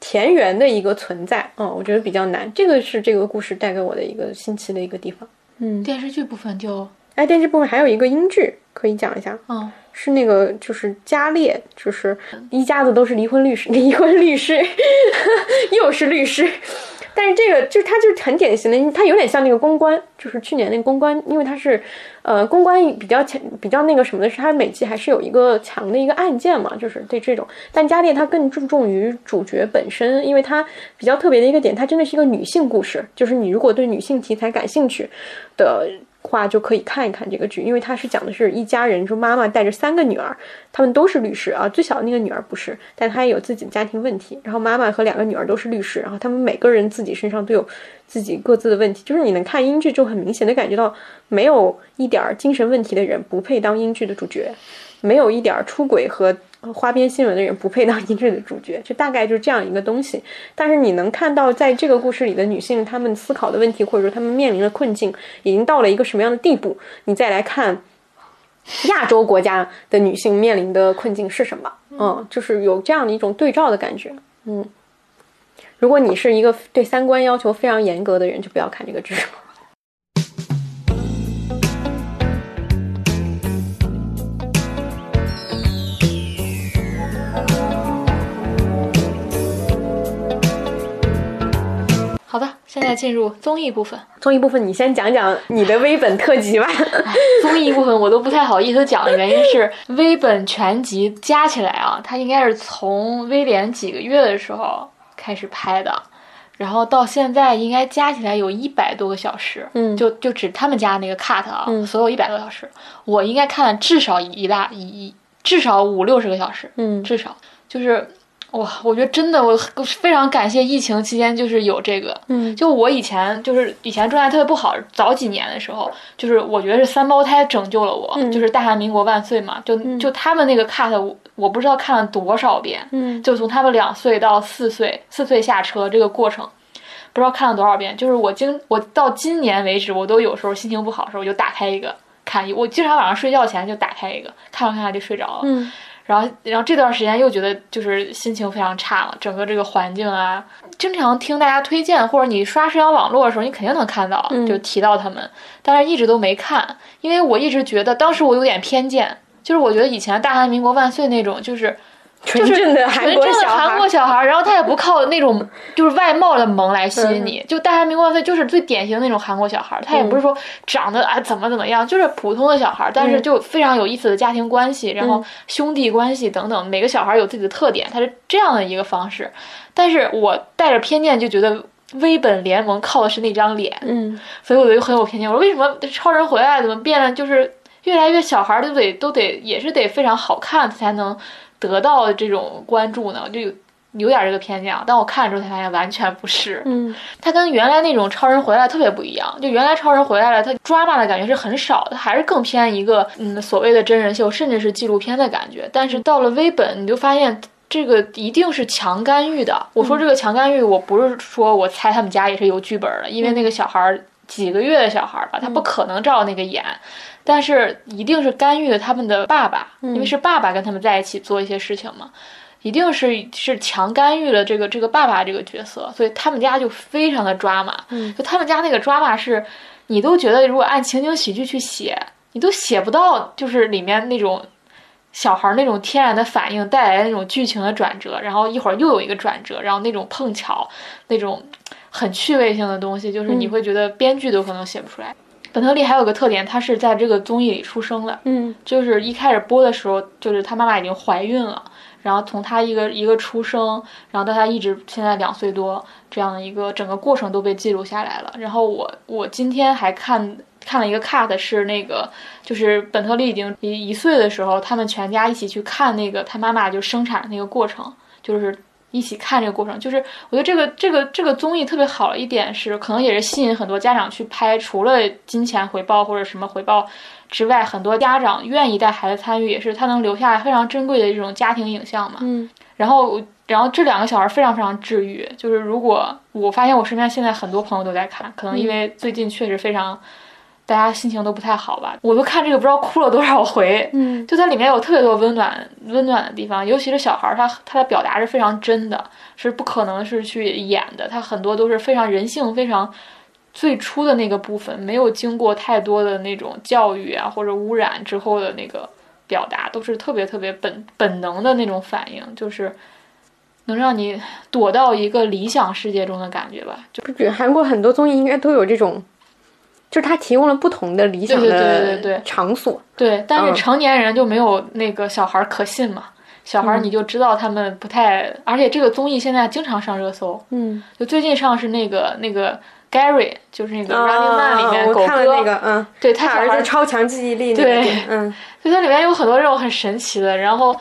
田园的一个存在。嗯，我觉得比较难。这个是这个故事带给我的一个新奇的一个地方。嗯，电视剧部分就哎，电视部分还有一个英剧可以讲一下。嗯。是那个，就是加列，就是一家子都是离婚律师，离婚律师 又是律师，但是这个就他就是很典型的，他有点像那个公关，就是去年那个公关，因为他是呃公关比较强，比较那个什么的是，他每季还是有一个强的一个案件嘛，就是对这种，但加列他更注重于主角本身，因为他比较特别的一个点，他真的是一个女性故事，就是你如果对女性题材感兴趣的。话就可以看一看这个剧，因为它是讲的是一家人，就妈妈带着三个女儿，他们都是律师啊。最小的那个女儿不是，但她也有自己的家庭问题。然后妈妈和两个女儿都是律师，然后他们每个人自己身上都有自己各自的问题。就是你能看英剧，就很明显的感觉到，没有一点精神问题的人不配当英剧的主角，没有一点出轨和。花边新闻的人不配当一剧的主角，就大概就是这样一个东西。但是你能看到，在这个故事里的女性，她们思考的问题，或者说她们面临的困境，已经到了一个什么样的地步？你再来看亚洲国家的女性面临的困境是什么？嗯，就是有这样的一种对照的感觉。嗯，如果你是一个对三观要求非常严格的人，就不要看这个剧。现在进入综艺部分。综艺部分，你先讲讲你的微本特辑吧。综艺部分我都不太好意思讲的原因是，微本全集加起来啊，它应该是从威廉几个月的时候开始拍的，然后到现在应该加起来有一百多个小时。嗯，就就指他们家那个 cut 啊，所有一百多小时，我应该看了至少一大一一至少五六十个小时。嗯，至少就是。哇，我觉得真的，我非常感谢疫情期间就是有这个，嗯，就我以前就是以前状态特别不好，早几年的时候，就是我觉得是三胞胎拯救了我，就是大韩民国万岁嘛，就就他们那个 cut，我我不知道看了多少遍，嗯，就从他们两岁到四岁，四岁下车这个过程，不知道看了多少遍，就是我今我到今年为止，我都有时候心情不好的时候，我就打开一个看，我经常晚上睡觉前就打开一个，看着看着就睡着了，嗯。然后，然后这段时间又觉得就是心情非常差了，整个这个环境啊，经常听大家推荐，或者你刷社交网络的时候，你肯定能看到，就提到他们，但是一直都没看，因为我一直觉得当时我有点偏见，就是我觉得以前大韩民国万岁那种就是。纯正的韩国小孩，韩国小孩，然后他也不靠那种就是外貌的萌来吸引你，就大韩民国万岁就是最典型的那种韩国小孩，他也不是说长得啊怎么怎么样，就是普通的小孩，但是就非常有意思的家庭关系，然后兄弟关系等等，每个小孩有自己的特点，他是这样的一个方式。但是我带着偏见就觉得微本联盟靠的是那张脸，嗯，所以我就很有偏见。我说为什么超人回来怎么变了就是越来越小孩都得都得也是得非常好看才能。得到这种关注呢，就有有点这个偏见。但我看了之后才发现，完全不是。嗯，他跟原来那种超人回来特别不一样。就原来超人回来了，他抓马的感觉是很少的，还是更偏一个嗯所谓的真人秀，甚至是纪录片的感觉。但是到了微本，你就发现这个一定是强干预的。我说这个强干预，我不是说我猜他们家也是有剧本的，因为那个小孩几个月的小孩吧，他不可能照那个演。但是一定是干预了他们的爸爸，因为是爸爸跟他们在一起做一些事情嘛，一定是是强干预了这个这个爸爸这个角色，所以他们家就非常的抓马，就他们家那个抓马是，你都觉得如果按情景喜剧去写，你都写不到，就是里面那种小孩那种天然的反应带来的那种剧情的转折，然后一会儿又有一个转折，然后那种碰巧那种很趣味性的东西，就是你会觉得编剧都可能写不出来。本特利还有个特点，他是在这个综艺里出生的，嗯，就是一开始播的时候，就是他妈妈已经怀孕了，然后从他一个一个出生，然后到他一直现在两岁多这样的一个整个过程都被记录下来了。然后我我今天还看看了一个 cut，是那个就是本特利已经一一岁的时候，他们全家一起去看那个他妈妈就生产的那个过程，就是。一起看这个过程，就是我觉得这个这个这个综艺特别好的一点是，可能也是吸引很多家长去拍。除了金钱回报或者什么回报之外，很多家长愿意带孩子参与，也是他能留下非常珍贵的这种家庭影像嘛。嗯。然后，然后这两个小孩非常非常治愈。就是如果我发现我身边现在很多朋友都在看，可能因为最近确实非常。大家心情都不太好吧？我都看这个不知道哭了多少回。嗯，就它里面有特别多温暖、温暖的地方，尤其是小孩儿，他他的表达是非常真的，是不可能是去演的。他很多都是非常人性、非常最初的那个部分，没有经过太多的那种教育啊或者污染之后的那个表达，都是特别特别本本能的那种反应，就是能让你躲到一个理想世界中的感觉吧。就韩国很多综艺应该都有这种。就是他提供了不同的理想的场所，对，但是成年人就没有那个小孩可信嘛？小孩你就知道他们不太，而且这个综艺现在经常上热搜，嗯，就最近上是那个那个 Gary，就是那个 Running Man 里面狗哥，那个，嗯，对他儿子超强记忆力，对，嗯，就它里面有很多这种很神奇的，然后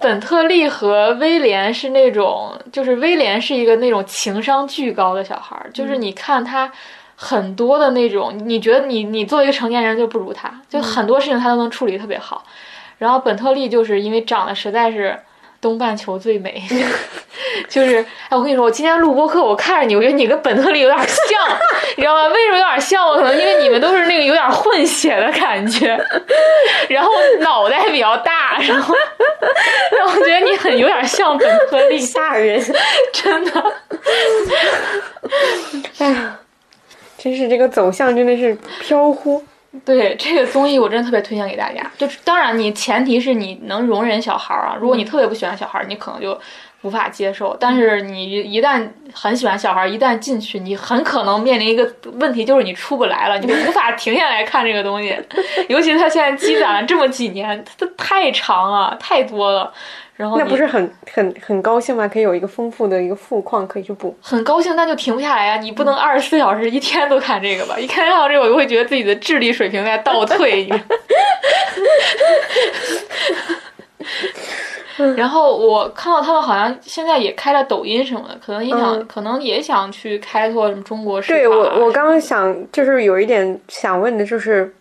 本特利和威廉是那种，就是威廉是一个那种情商巨高的小孩儿，就是你看他。很多的那种，你觉得你你作为一个成年人就不如他，就很多事情他都能处理特别好。然后本特利就是因为长得实在是东半球最美，就是哎，我跟你说，我今天录播课，我看着你，我觉得你跟本特利有点像，你知道吗？为什么有点像？可能因为你们都是那个有点混血的感觉，然后脑袋比较大，然后让我觉得你很有点像本特利，吓人，真的。哎呀，真是这个走向真的是飘忽。对这个综艺，我真的特别推荐给大家。就是当然，你前提是你能容忍小孩儿啊。如果你特别不喜欢小孩儿，你可能就无法接受。但是你一旦很喜欢小孩儿，一旦进去，你很可能面临一个问题，就是你出不来了，你无法停下来看这个东西。尤其他现在积攒了这么几年，它太长了，太多了。然后那不是很很很高兴吗？可以有一个丰富的一个富矿可以去补。很高兴，但就停不下来呀！你不能二十四小时一天都看这个吧？一看到这个，我就会觉得自己的智力水平在倒退。然后我看到他们好像现在也开了抖音什么的，可能也想，可能也想去开拓什么中国市场。对我，我刚刚想就是有一点想问的就是，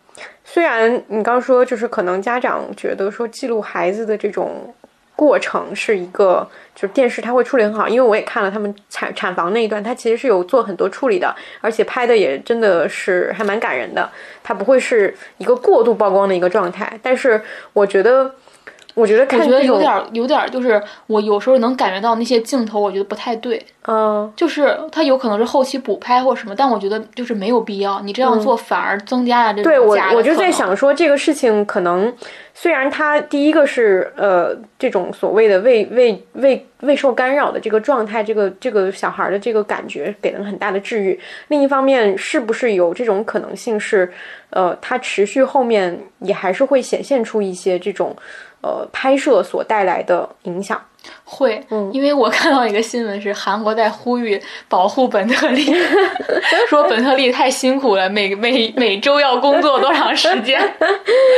虽然你刚说就是可能家长觉得说记录孩子的这种。过程是一个，就是电视它会处理很好，因为我也看了他们产产房那一段，它其实是有做很多处理的，而且拍的也真的是还蛮感人的，它不会是一个过度曝光的一个状态。但是我觉得。我觉得，我觉得有点有点，就是我有时候能感觉到那些镜头，我觉得不太对。嗯，就是它有可能是后期补拍或什么，但我觉得就是没有必要。你这样做反而增加了这种对我，我就在想说，这个事情可能虽然他第一个是呃这种所谓的未未未未受干扰的这个状态，这个这个小孩的这个感觉给了很大的治愈。另一方面，是不是有这种可能性是呃他持续后面也还是会显现出一些这种。呃，拍摄所带来的影响会，嗯，因为我看到一个新闻是韩国在呼吁保护本特利，说本特利太辛苦了，每每每周要工作多长时间？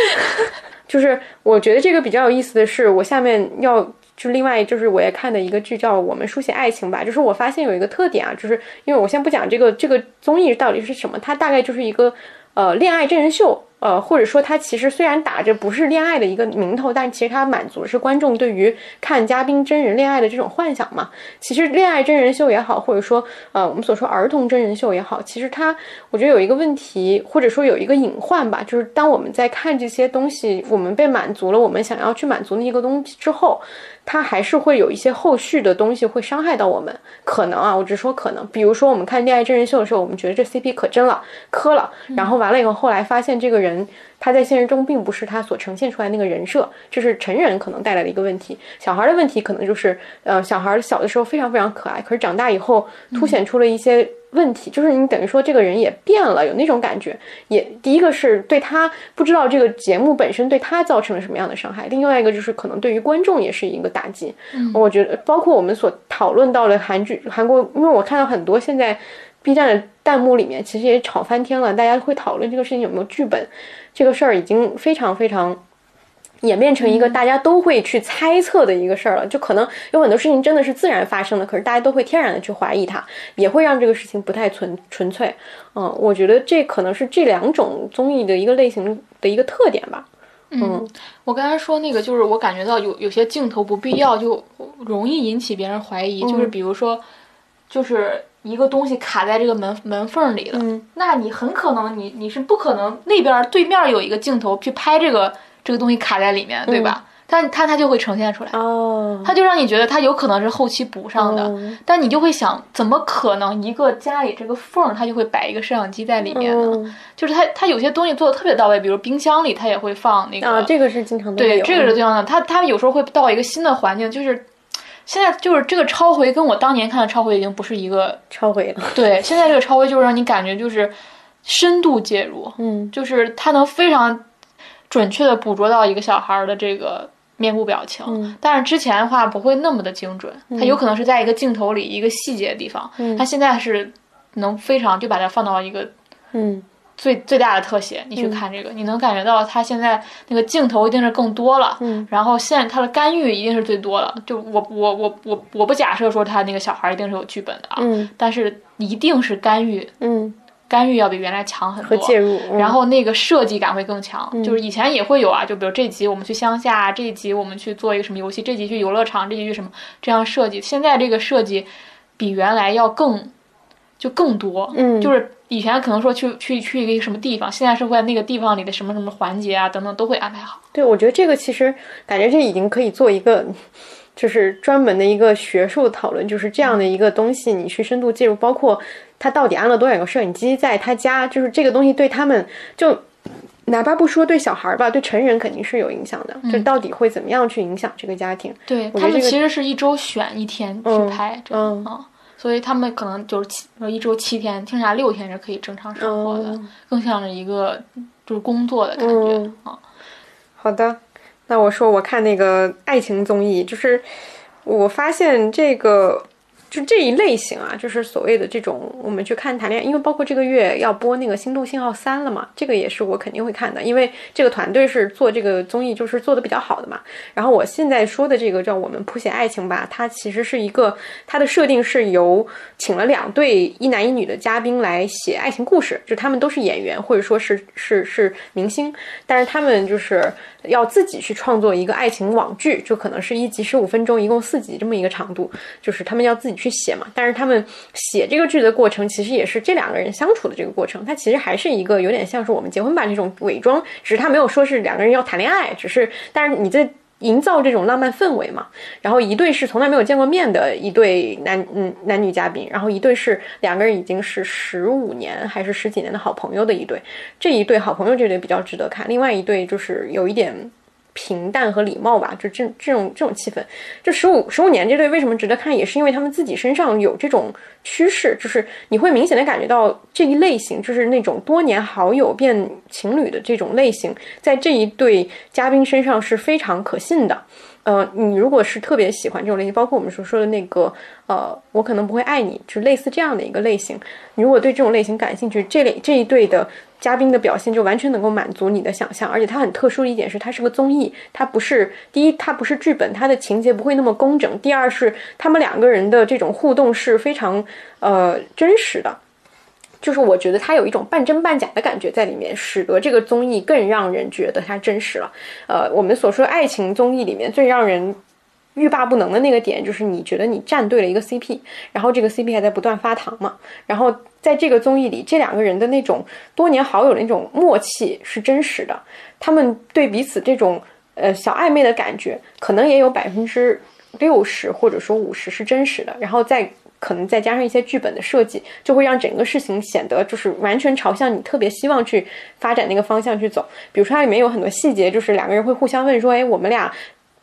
就是我觉得这个比较有意思的是，我下面要就另外就是我也看的一个剧叫《我们书写爱情》吧，就是我发现有一个特点啊，就是因为我先不讲这个这个综艺到底是什么，它大概就是一个呃恋爱真人秀。呃，或者说它其实虽然打着不是恋爱的一个名头，但其实它满足的是观众对于看嘉宾真人恋爱的这种幻想嘛。其实恋爱真人秀也好，或者说呃我们所说儿童真人秀也好，其实它我觉得有一个问题，或者说有一个隐患吧，就是当我们在看这些东西，我们被满足了我们想要去满足的一个东西之后。它还是会有一些后续的东西会伤害到我们，可能啊，我只说可能。比如说我们看恋爱真人秀的时候，我们觉得这 CP 可真了，磕了，然后完了以后，后来发现这个人他在现实中并不是他所呈现出来那个人设，这是成人可能带来的一个问题。小孩的问题可能就是，呃，小孩小的时候非常非常可爱，可是长大以后凸显出了一些。问题就是你等于说这个人也变了，有那种感觉。也第一个是对他不知道这个节目本身对他造成了什么样的伤害，另外一个就是可能对于观众也是一个打击。我觉得包括我们所讨论到的韩剧、韩国，因为我看到很多现在 B 站的弹幕里面其实也吵翻天了，大家会讨论这个事情有没有剧本，这个事儿已经非常非常。演变成一个大家都会去猜测的一个事儿了，就可能有很多事情真的是自然发生的，可是大家都会天然的去怀疑它，也会让这个事情不太纯纯粹。嗯，我觉得这可能是这两种综艺的一个类型的一个特点吧。嗯，我刚才说那个就是我感觉到有有些镜头不必要就容易引起别人怀疑，就是比如说，就是一个东西卡在这个门门缝里了，那你很可能你你是不可能那边对面有一个镜头去拍这个。这个东西卡在里面，对吧？但它它就会呈现出来，哦，它就让你觉得它有可能是后期补上的，但你就会想，怎么可能一个家里这个缝儿，它就会摆一个摄像机在里面呢？就是它它有些东西做的特别到位，比如冰箱里它也会放那个，啊，这个是经常对，这个是经常的。它它有时候会到一个新的环境，就是现在就是这个超回跟我当年看的超回已经不是一个超回了。对，现在这个超回就是让你感觉就是深度介入，嗯，就是它能非常。准确的捕捉到一个小孩的这个面部表情，但是之前的话不会那么的精准，它有可能是在一个镜头里一个细节的地方，它现在是能非常就把它放到一个嗯最最大的特写，你去看这个，你能感觉到他现在那个镜头一定是更多了，嗯，然后现他的干预一定是最多了，就我我我我我不假设说他那个小孩一定是有剧本的啊，嗯，但是一定是干预，嗯。干预要比原来强很多，和介入，然后那个设计感会更强。就是以前也会有啊，就比如这集我们去乡下，这一集我们去做一个什么游戏，这集去游乐场，这集去什么这样设计。现在这个设计比原来要更就更多，嗯，就是以前可能说去去去一个什么地方，现在是会在那个地方里的什么什么环节啊等等都会安排好。对，我觉得这个其实感觉这已经可以做一个。就是专门的一个学术讨论，就是这样的一个东西，你去深度介入，包括他到底安了多少个摄影机在他家，就是这个东西对他们，就哪怕不说对小孩吧，对成人肯定是有影响的。就到底会怎么样去影响这个家庭？对他们其实是一周选一天去拍，这样啊，所以他们可能就是七一周七天，剩下六天是可以正常生活的，更像是一个就是工作的感觉啊。好的。那我说，我看那个爱情综艺，就是我发现这个。就这一类型啊，就是所谓的这种，我们去看谈恋爱，因为包括这个月要播那个《心动信号三》了嘛，这个也是我肯定会看的，因为这个团队是做这个综艺，就是做的比较好的嘛。然后我现在说的这个叫《我们谱写爱情》吧，它其实是一个，它的设定是由请了两对一男一女的嘉宾来写爱情故事，就他们都是演员或者说是是是明星，但是他们就是要自己去创作一个爱情网剧，就可能是一集十五分钟，一共四集这么一个长度，就是他们要自己去。写嘛，但是他们写这个剧的过程，其实也是这两个人相处的这个过程。它其实还是一个有点像是我们结婚吧这种伪装，只是他没有说是两个人要谈恋爱，只是但是你在营造这种浪漫氛围嘛。然后一对是从来没有见过面的一对男嗯男女嘉宾，然后一对是两个人已经是十五年还是十几年的好朋友的一对。这一对好朋友这对比较值得看，另外一对就是有一点。平淡和礼貌吧，就这这种这种气氛，就十五十五年这对为什么值得看，也是因为他们自己身上有这种趋势，就是你会明显的感觉到这一类型，就是那种多年好友变情侣的这种类型，在这一对嘉宾身上是非常可信的。呃，你如果是特别喜欢这种类型，包括我们所说的那个，呃，我可能不会爱你，就类似这样的一个类型。你如果对这种类型感兴趣，这类这一对的嘉宾的表现就完全能够满足你的想象。而且它很特殊的一点是，它是个综艺，它不是第一，它不是剧本，它的情节不会那么工整。第二是他们两个人的这种互动是非常呃真实的。就是我觉得它有一种半真半假的感觉在里面，使得这个综艺更让人觉得它真实了。呃，我们所说爱情综艺里面最让人欲罢不能的那个点，就是你觉得你站对了一个 CP，然后这个 CP 还在不断发糖嘛。然后在这个综艺里，这两个人的那种多年好友的那种默契是真实的，他们对彼此这种呃小暧昧的感觉，可能也有百分之六十或者说五十是真实的。然后在可能再加上一些剧本的设计，就会让整个事情显得就是完全朝向你特别希望去发展那个方向去走。比如说它里面有很多细节，就是两个人会互相问说：“哎，我们俩。”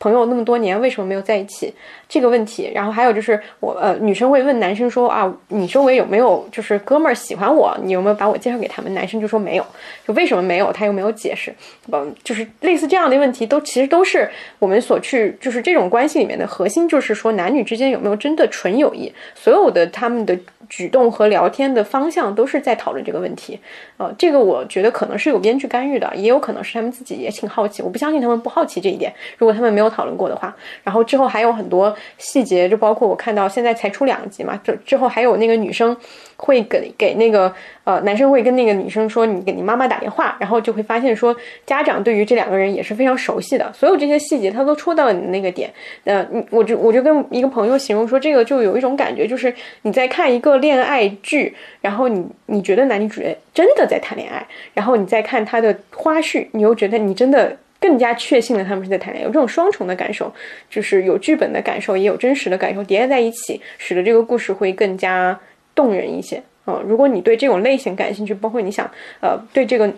朋友那么多年为什么没有在一起这个问题？然后还有就是我呃女生会问男生说啊，你周围有没有就是哥们儿喜欢我？你有没有把我介绍给他们？男生就说没有，就为什么没有？他又没有解释。嗯，就是类似这样的问题，都其实都是我们所去就是这种关系里面的核心，就是说男女之间有没有真的纯友谊？所有的他们的举动和聊天的方向都是在讨论这个问题。呃，这个我觉得可能是有编剧干预的，也有可能是他们自己也挺好奇。我不相信他们不好奇这一点。如果他们没有。讨论过的话，然后之后还有很多细节，就包括我看到现在才出两集嘛，就之后还有那个女生会给给那个呃男生会跟那个女生说，你给你妈妈打电话，然后就会发现说家长对于这两个人也是非常熟悉的，所有这些细节他都戳到了你的那个点。呃，你我就我就跟一个朋友形容说，这个就有一种感觉，就是你在看一个恋爱剧，然后你你觉得男女主角真的在谈恋爱，然后你再看他的花絮，你又觉得你真的。更加确信了他们是在谈恋爱，有这种双重的感受，就是有剧本的感受，也有真实的感受叠加在一起，使得这个故事会更加动人一些。嗯，如果你对这种类型感兴趣，包括你想呃对这个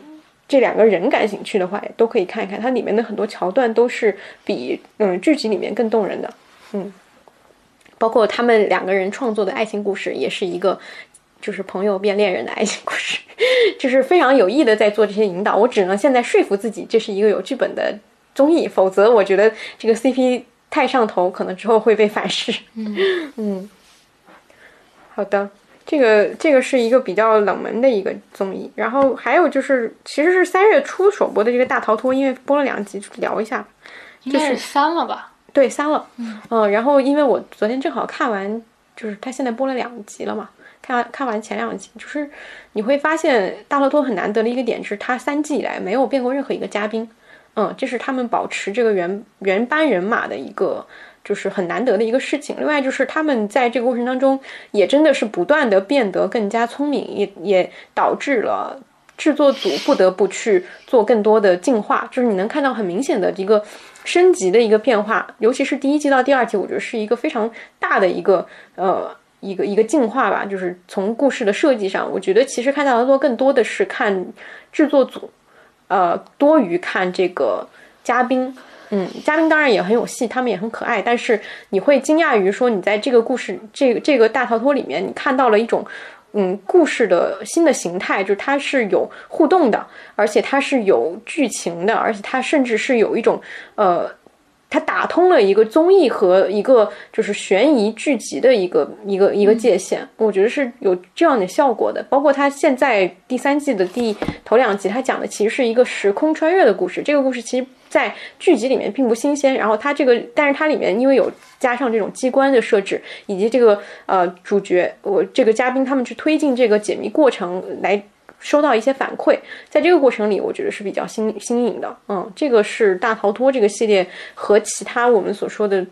这两个人感兴趣的话，也都可以看一看，它里面的很多桥段都是比嗯剧集里面更动人的。嗯，包括他们两个人创作的爱情故事，也是一个。就是朋友变恋人的爱情故事，就是非常有意的在做这些引导。我只能现在说服自己，这是一个有剧本的综艺，否则我觉得这个 CP 太上头，可能之后会被反噬。嗯 嗯，好的，这个这个是一个比较冷门的一个综艺。然后还有就是，其实是三月初首播的这个大逃脱，因为播了两集，聊一下。应该是三了吧？对，三了。嗯嗯，然后因为我昨天正好看完，就是他现在播了两集了嘛。看看完前两集，就是你会发现大逃脱很难得的一个点是，它三季以来没有变过任何一个嘉宾，嗯，这是他们保持这个原原班人马的一个就是很难得的一个事情。另外就是他们在这个过程当中也真的是不断的变得更加聪明，也也导致了。制作组不得不去做更多的进化，就是你能看到很明显的一个升级的一个变化，尤其是第一季到第二季，我觉得是一个非常大的一个呃一个一个进化吧。就是从故事的设计上，我觉得其实看到的多更多的是看制作组，呃，多于看这个嘉宾。嗯，嘉宾当然也很有戏，他们也很可爱，但是你会惊讶于说，你在这个故事这个这个大逃脱里面，你看到了一种。嗯，故事的新的形态就是它是有互动的，而且它是有剧情的，而且它甚至是有一种呃。它打通了一个综艺和一个就是悬疑剧集的一个一个一个界限，我觉得是有这样的效果的。包括它现在第三季的第头两集，它讲的其实是一个时空穿越的故事。这个故事其实，在剧集里面并不新鲜。然后它这个，但是它里面因为有加上这种机关的设置，以及这个呃主角我这个嘉宾他们去推进这个解谜过程来。收到一些反馈，在这个过程里，我觉得是比较新新颖的。嗯，这个是大逃脱这个系列和其他我们所说的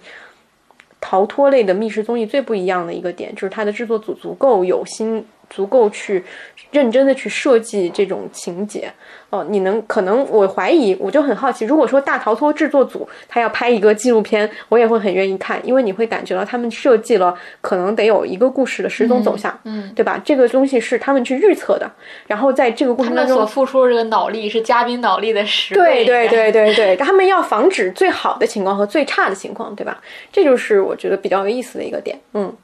逃脱类的密室综艺最不一样的一个点，就是它的制作组足够有心。足够去认真的去设计这种情节哦，你能可能我怀疑，我就很好奇，如果说大逃脱制作组他要拍一个纪录片，我也会很愿意看，因为你会感觉到他们设计了可能得有一个故事的始终走向，嗯，对吧？这个东西是他们去预测的，然后在这个过程当中所付出的这个脑力是嘉宾脑力的十倍，对对对对对，他们要防止最好的情况和最差的情况，对吧？这就是我觉得比较有意思的一个点，嗯。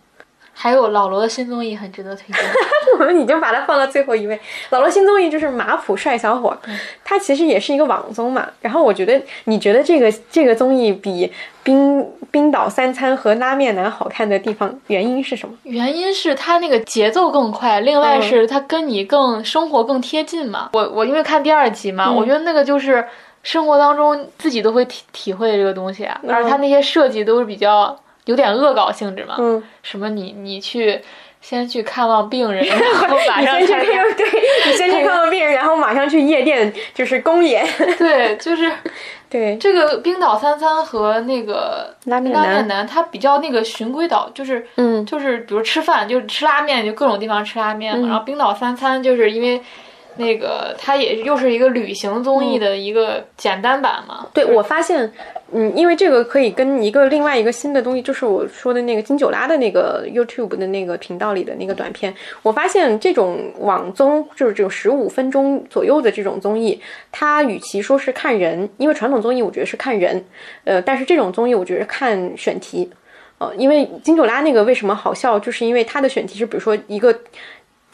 还有老罗的新综艺很值得推荐，我们已经把它放到最后一位。老罗新综艺就是马普帅小伙，他其实也是一个网综嘛。然后我觉得，你觉得这个这个综艺比冰冰岛三餐和拉面男好看的地方，原因是什么？原因是他那个节奏更快，另外是他跟你更生活更贴近嘛。我我因为看第二集嘛，我觉得那个就是生活当中自己都会体体会这个东西啊，而他那些设计都是比较。有点恶搞性质嘛？嗯，什么你你去先去看望病人，然后马上去看，对，你先去看望病人，然后马上去夜店就是公演。对，就是 对这个冰岛三餐和那个拉面男，他比较那个循规蹈，就是嗯，就是比如吃饭就吃拉面，就各种地方吃拉面嘛。然后冰岛三餐就是因为。那个，它也又是一个旅行综艺的一个简单版嘛？对，我发现，嗯，因为这个可以跟一个另外一个新的东西，就是我说的那个金九拉的那个 YouTube 的那个频道里的那个短片，我发现这种网综就是这种十五分钟左右的这种综艺，它与其说是看人，因为传统综艺我觉得是看人，呃，但是这种综艺我觉得看选题，呃，因为金九拉那个为什么好笑，就是因为它的选题是比如说一个。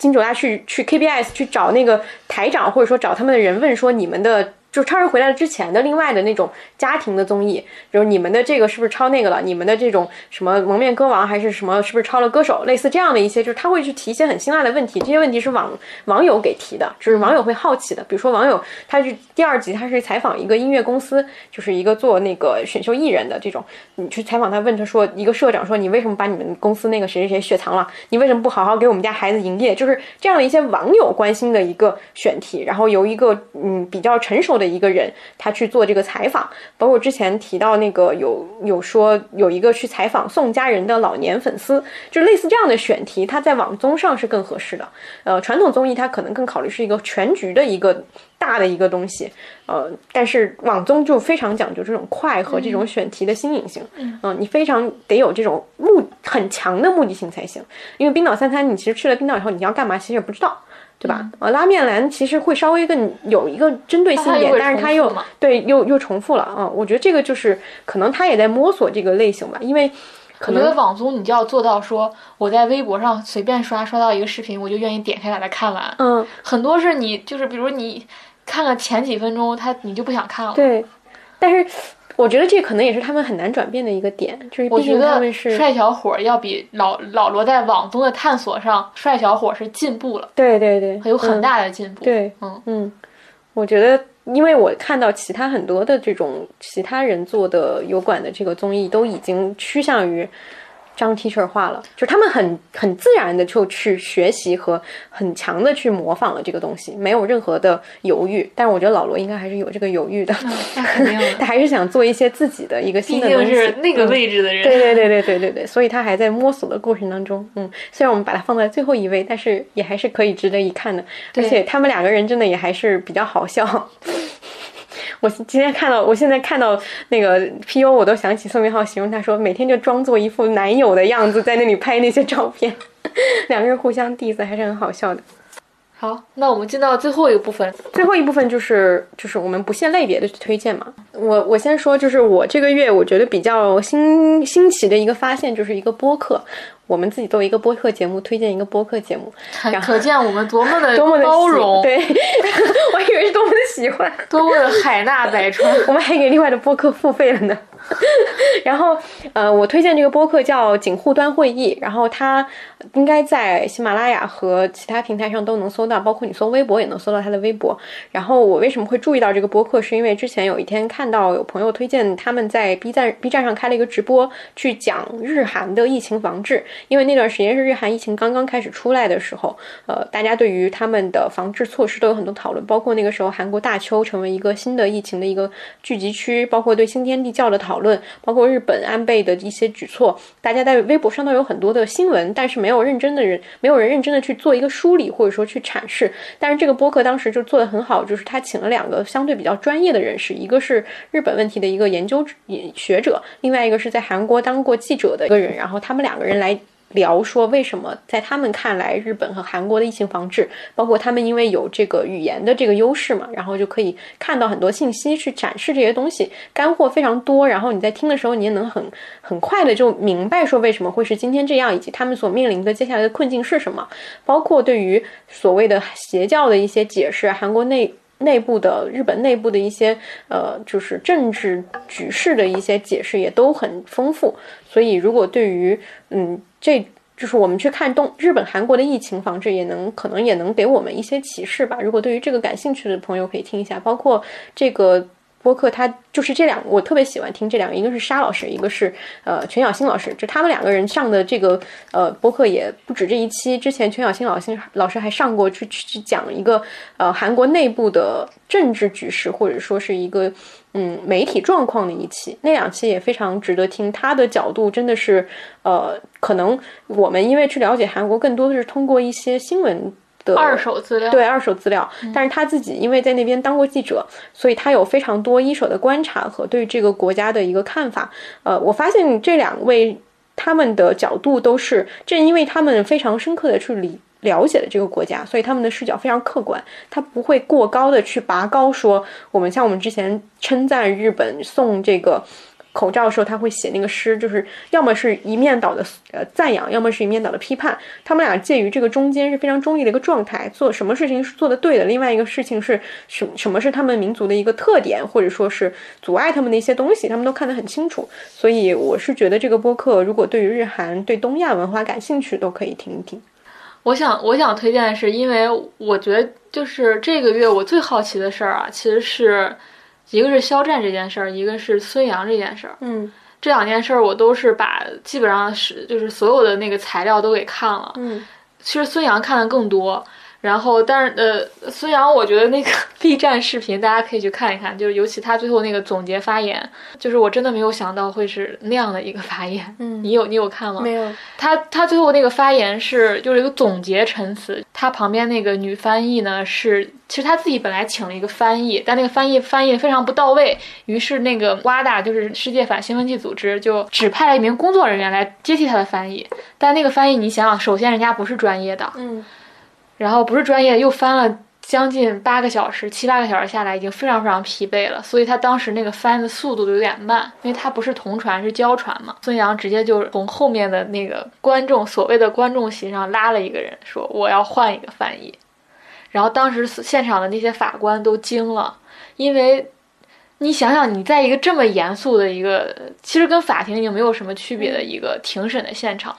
金主拉去去 KBS 去找那个台长，或者说找他们的人问说你们的。就超人回来了之前的另外的那种家庭的综艺，就是你们的这个是不是抄那个了？你们的这种什么蒙面歌王还是什么，是不是抄了歌手？类似这样的一些，就是他会去提一些很辛辣的问题，这些问题是网网友给提的，就是网友会好奇的。比如说网友，他是第二集，他是采访一个音乐公司，就是一个做那个选秀艺人的这种，你去采访他，问他说，一个社长说，你为什么把你们公司那个谁谁谁雪藏了？你为什么不好好给我们家孩子营业？就是这样的一些网友关心的一个选题，然后由一个嗯比较成熟的。一个人，他去做这个采访，包括之前提到那个有有说有一个去采访宋佳人的老年粉丝，就类似这样的选题，他在网综上是更合适的。呃，传统综艺它可能更考虑是一个全局的一个大的一个东西，呃，但是网综就非常讲究这种快和这种选题的新颖性。嗯，你非常得有这种目很强的目的性才行，因为冰岛三餐，你其实去了冰岛以后你要干嘛，其实也不知道。对吧？呃，拉面男其实会稍微更有一个针对性一点，但是他又对又又重复了啊！我觉得这个就是可能他也在摸索这个类型吧，因为可能网综你就要做到说我在微博上随便刷刷到一个视频，我就愿意点开把它看完。嗯，很多是你就是比如你看了前几分钟，他你就不想看了。对，但是。我觉得这可能也是他们很难转变的一个点，就是我觉得帅小伙要比老老罗在网综的探索上，帅小伙是进步了。对对对，有很大的进步。对，嗯嗯，我觉得，因为我看到其他很多的这种其他人做的油管的这个综艺，都已经趋向于张 teacher 画了，就他们很很自然的就去学习和很强的去模仿了这个东西，没有任何的犹豫。但是我觉得老罗应该还是有这个犹豫的，他还是想做一些自己的一个新的东西。是那个位置的人，对对对对对对对，所以他还在摸索的过程当中。嗯，虽然我们把它放在最后一位，但是也还是可以值得一看的。而且他们两个人真的也还是比较好笑。我今天看到，我现在看到那个 P U，我都想起宋明浩形容他说，每天就装作一副男友的样子，在那里拍那些照片，两个人互相 diss 还是很好笑的。好，那我们进到最后一个部分，最后一部分就是就是我们不限类别的推荐嘛。我我先说，就是我这个月我觉得比较新新奇的一个发现，就是一个播客。我们自己作为一个播客节目，推荐一个播客节目，可见我们多么的 多么的包容。对，我以为是多么的喜欢，多么的海纳百川。我们还给另外的播客付费了呢。然后，呃，我推荐这个播客叫锦户端会议，然后它应该在喜马拉雅和其他平台上都能搜到，包括你搜微博也能搜到它的微博。然后我为什么会注意到这个播客，是因为之前有一天看到有朋友推荐他们在 B 站 B 站上开了一个直播，去讲日韩的疫情防治。因为那段时间是日韩疫情刚刚开始出来的时候，呃，大家对于他们的防治措施都有很多讨论，包括那个时候韩国大邱成为一个新的疫情的一个聚集区，包括对新天地教的讨讨论，包括日本安倍的一些举措，大家在微博上都有很多的新闻，但是没有认真的人，没有人认真的去做一个梳理或者说去阐释。但是这个播客当时就做的很好，就是他请了两个相对比较专业的人士，一个是日本问题的一个研究学者，另外一个是在韩国当过记者的一个人，然后他们两个人来。聊说为什么在他们看来，日本和韩国的疫情防治，包括他们因为有这个语言的这个优势嘛，然后就可以看到很多信息去展示这些东西，干货非常多。然后你在听的时候，你也能很很快的就明白说为什么会是今天这样，以及他们所面临的接下来的困境是什么。包括对于所谓的邪教的一些解释，韩国内内部的日本内部的一些呃，就是政治局势的一些解释也都很丰富。所以如果对于嗯。这就是我们去看东日本、韩国的疫情防治，也能可能也能给我们一些启示吧。如果对于这个感兴趣的朋友，可以听一下。包括这个播客，它就是这两，我特别喜欢听这两个，一个是沙老师，一个是呃全小新老师。就他们两个人上的这个呃播客也不止这一期。之前全小新老师老师还上过去去去讲一个呃韩国内部的政治局势，或者说是一个。嗯，媒体状况的一期，那两期也非常值得听。他的角度真的是，呃，可能我们因为去了解韩国，更多的是通过一些新闻的二手资料，对二手资料。但是他自己因为在那边当过记者，所以他有非常多一手的观察和对这个国家的一个看法。呃，我发现这两位他们的角度都是，正因为他们非常深刻的去理。了解了这个国家，所以他们的视角非常客观，他不会过高的去拔高说我们像我们之前称赞日本送这个口罩的时候，他会写那个诗，就是要么是一面倒的呃赞扬，要么是一面倒的批判。他们俩介于这个中间是非常中立的一个状态，做什么事情是做的对的，另外一个事情是什什么是他们民族的一个特点，或者说是阻碍他们的一些东西，他们都看得很清楚。所以我是觉得这个播客如果对于日韩对东亚文化感兴趣，都可以听一听。我想，我想推荐的是，因为我觉得就是这个月我最好奇的事儿啊，其实是一个是肖战这件事儿，一个是孙杨这件事儿。嗯，这两件事儿我都是把基本上是就是所有的那个材料都给看了。嗯，其实孙杨看的更多。然后，但是呃，孙杨，我觉得那个 B 站视频大家可以去看一看，就是尤其他最后那个总结发言，就是我真的没有想到会是那样的一个发言。嗯，你有你有看吗？没有。他他最后那个发言是就是一个总结陈词，他旁边那个女翻译呢是，其实他自己本来请了一个翻译，但那个翻译翻译非常不到位，于是那个 WADA 就是世界反兴奋剂组织就指派了一名工作人员来接替他的翻译，但那个翻译你想想，首先人家不是专业的，嗯。然后不是专业，又翻了将近八个小时，七八个小时下来，已经非常非常疲惫了。所以他当时那个翻的速度有点慢，因为他不是同传，是交传嘛。孙杨直接就从后面的那个观众所谓的观众席上拉了一个人，说我要换一个翻译。然后当时现场的那些法官都惊了，因为你想想，你在一个这么严肃的一个，其实跟法庭已经没有什么区别的一个庭审的现场。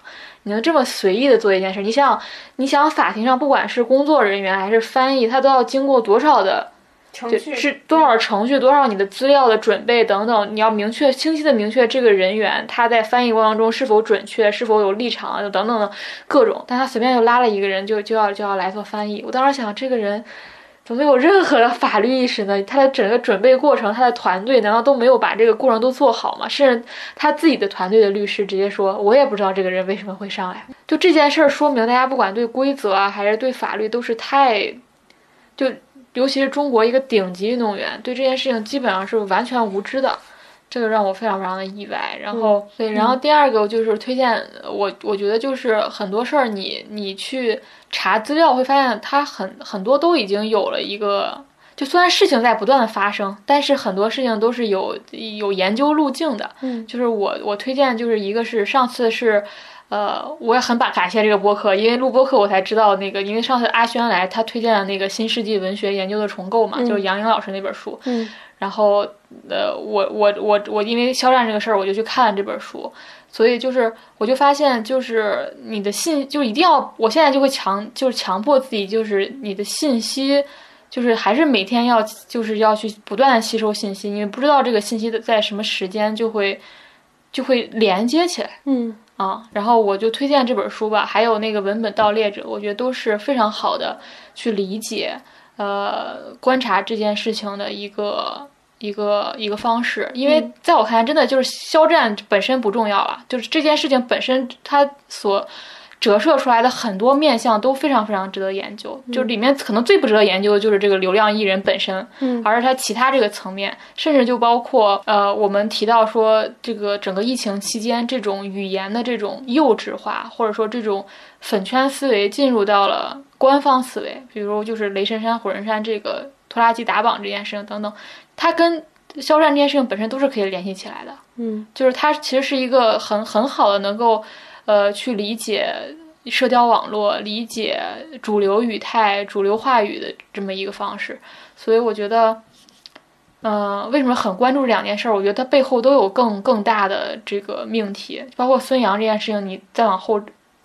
你能这么随意的做一件事？你想，你想法庭上不管是工作人员还是翻译，他都要经过多少的程序是多少程序，多少你的资料的准备等等，你要明确、清晰的明确这个人员他在翻译过程中是否准确，是否有立场啊，等等的各种。但他随便就拉了一个人，就就要就要来做翻译。我当时想，这个人怎么没有任何的法律意识呢？他的整个准备过程，他的团队难道都没有把这个过程都做好吗？甚至他自己的团队的律师直接说：“我也不知道这个人为什么会上来。”就这件事儿说明，大家不管对规则啊，还是对法律，都是太就。尤其是中国一个顶级运动员，对这件事情基本上是完全无知的，这个让我非常非常的意外。然后，对，然后第二个就是推荐我，我觉得就是很多事儿，你你去查资料会发现，它很很多都已经有了一个，就虽然事情在不断的发生，但是很多事情都是有有研究路径的。嗯，就是我我推荐就是一个是上次是。呃，我也很把感谢这个播客，因为录播客我才知道那个，因为上次阿轩来，他推荐了那个新世纪文学研究的重构嘛，就是杨颖老师那本书。嗯。然后，呃，我我我我因为肖战这个事儿，我就去看了这本书，所以就是我就发现，就是你的信，就一定要，我现在就会强，就是强迫自己，就是你的信息，就是还是每天要，就是要去不断的吸收信息，因为不知道这个信息的在什么时间就会就会连接起来。嗯。啊，然后我就推荐这本书吧，还有那个文本盗猎者，我觉得都是非常好的去理解，呃，观察这件事情的一个一个一个方式。因为在我看来，真的就是肖战本身不重要了，就是这件事情本身他所。折射出来的很多面相都非常非常值得研究，就里面可能最不值得研究的就是这个流量艺人本身，嗯，而是他其他这个层面，甚至就包括呃，我们提到说这个整个疫情期间这种语言的这种幼稚化，或者说这种粉圈思维进入到了官方思维，比如就是雷神山、火神山这个拖拉机打榜这件事情等等，它跟肖战这件事情本身都是可以联系起来的，嗯，就是它其实是一个很很好的能够。呃，去理解社交网络，理解主流语态、主流话语的这么一个方式，所以我觉得，嗯，为什么很关注这两件事儿？我觉得它背后都有更更大的这个命题，包括孙杨这件事情，你再往后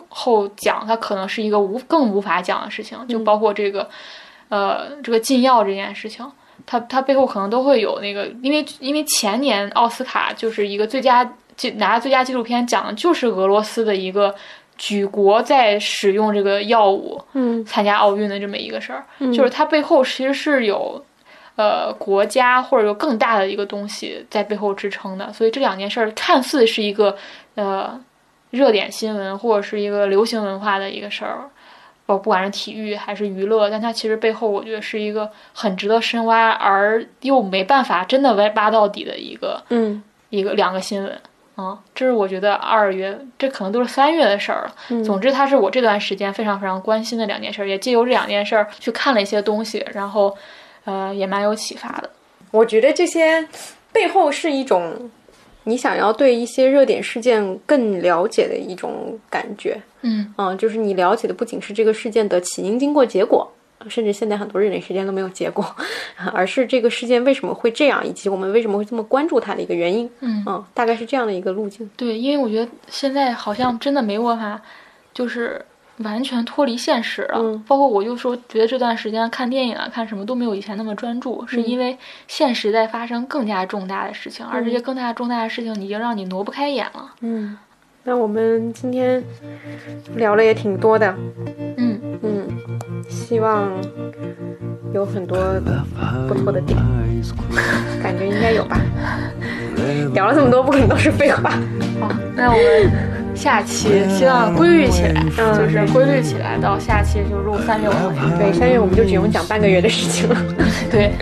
后讲，它可能是一个无更无法讲的事情，就包括这个，呃，这个禁药这件事情，它它背后可能都会有那个，因为因为前年奥斯卡就是一个最佳。拿最佳纪录片奖的就是俄罗斯的一个举国在使用这个药物，嗯，参加奥运的这么一个事儿，就是它背后其实是有，呃，国家或者有更大的一个东西在背后支撑的。所以这两件事儿看似是一个呃热点新闻或者是一个流行文化的一个事儿，不不管是体育还是娱乐，但它其实背后我觉得是一个很值得深挖而又没办法真的挖挖到底的一个，嗯，一个两个新闻。嗯，这是我觉得二月，这可能都是三月的事儿了。总之，它是我这段时间非常非常关心的两件事，也借由这两件事去看了一些东西，然后，呃，也蛮有启发的。我觉得这些背后是一种你想要对一些热点事件更了解的一种感觉。嗯嗯，就是你了解的不仅是这个事件的起因、经过、结果。甚至现在很多热点事件都没有结果，而是这个事件为什么会这样，以及我们为什么会这么关注它的一个原因。嗯嗯，大概是这样的一个路径。对，因为我觉得现在好像真的没办法，就是完全脱离现实了。嗯，包括我就说，觉得这段时间看电影啊，看什么都没有以前那么专注，是因为现实在发生更加重大的事情，而这些更加重大的事情已经让你挪不开眼了。嗯，那我们今天聊了也挺多的。嗯嗯。希望有很多不错的点，感觉应该有吧。聊了这么多，不可能都是废话。好，那我们下期 希望规律起来，就是规律起来，到下期就录三月。对，三月我们就只用讲半个月的事情了。对，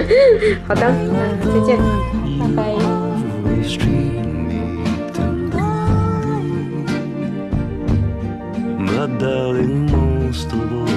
好的，那再见，拜拜。radar in most of all.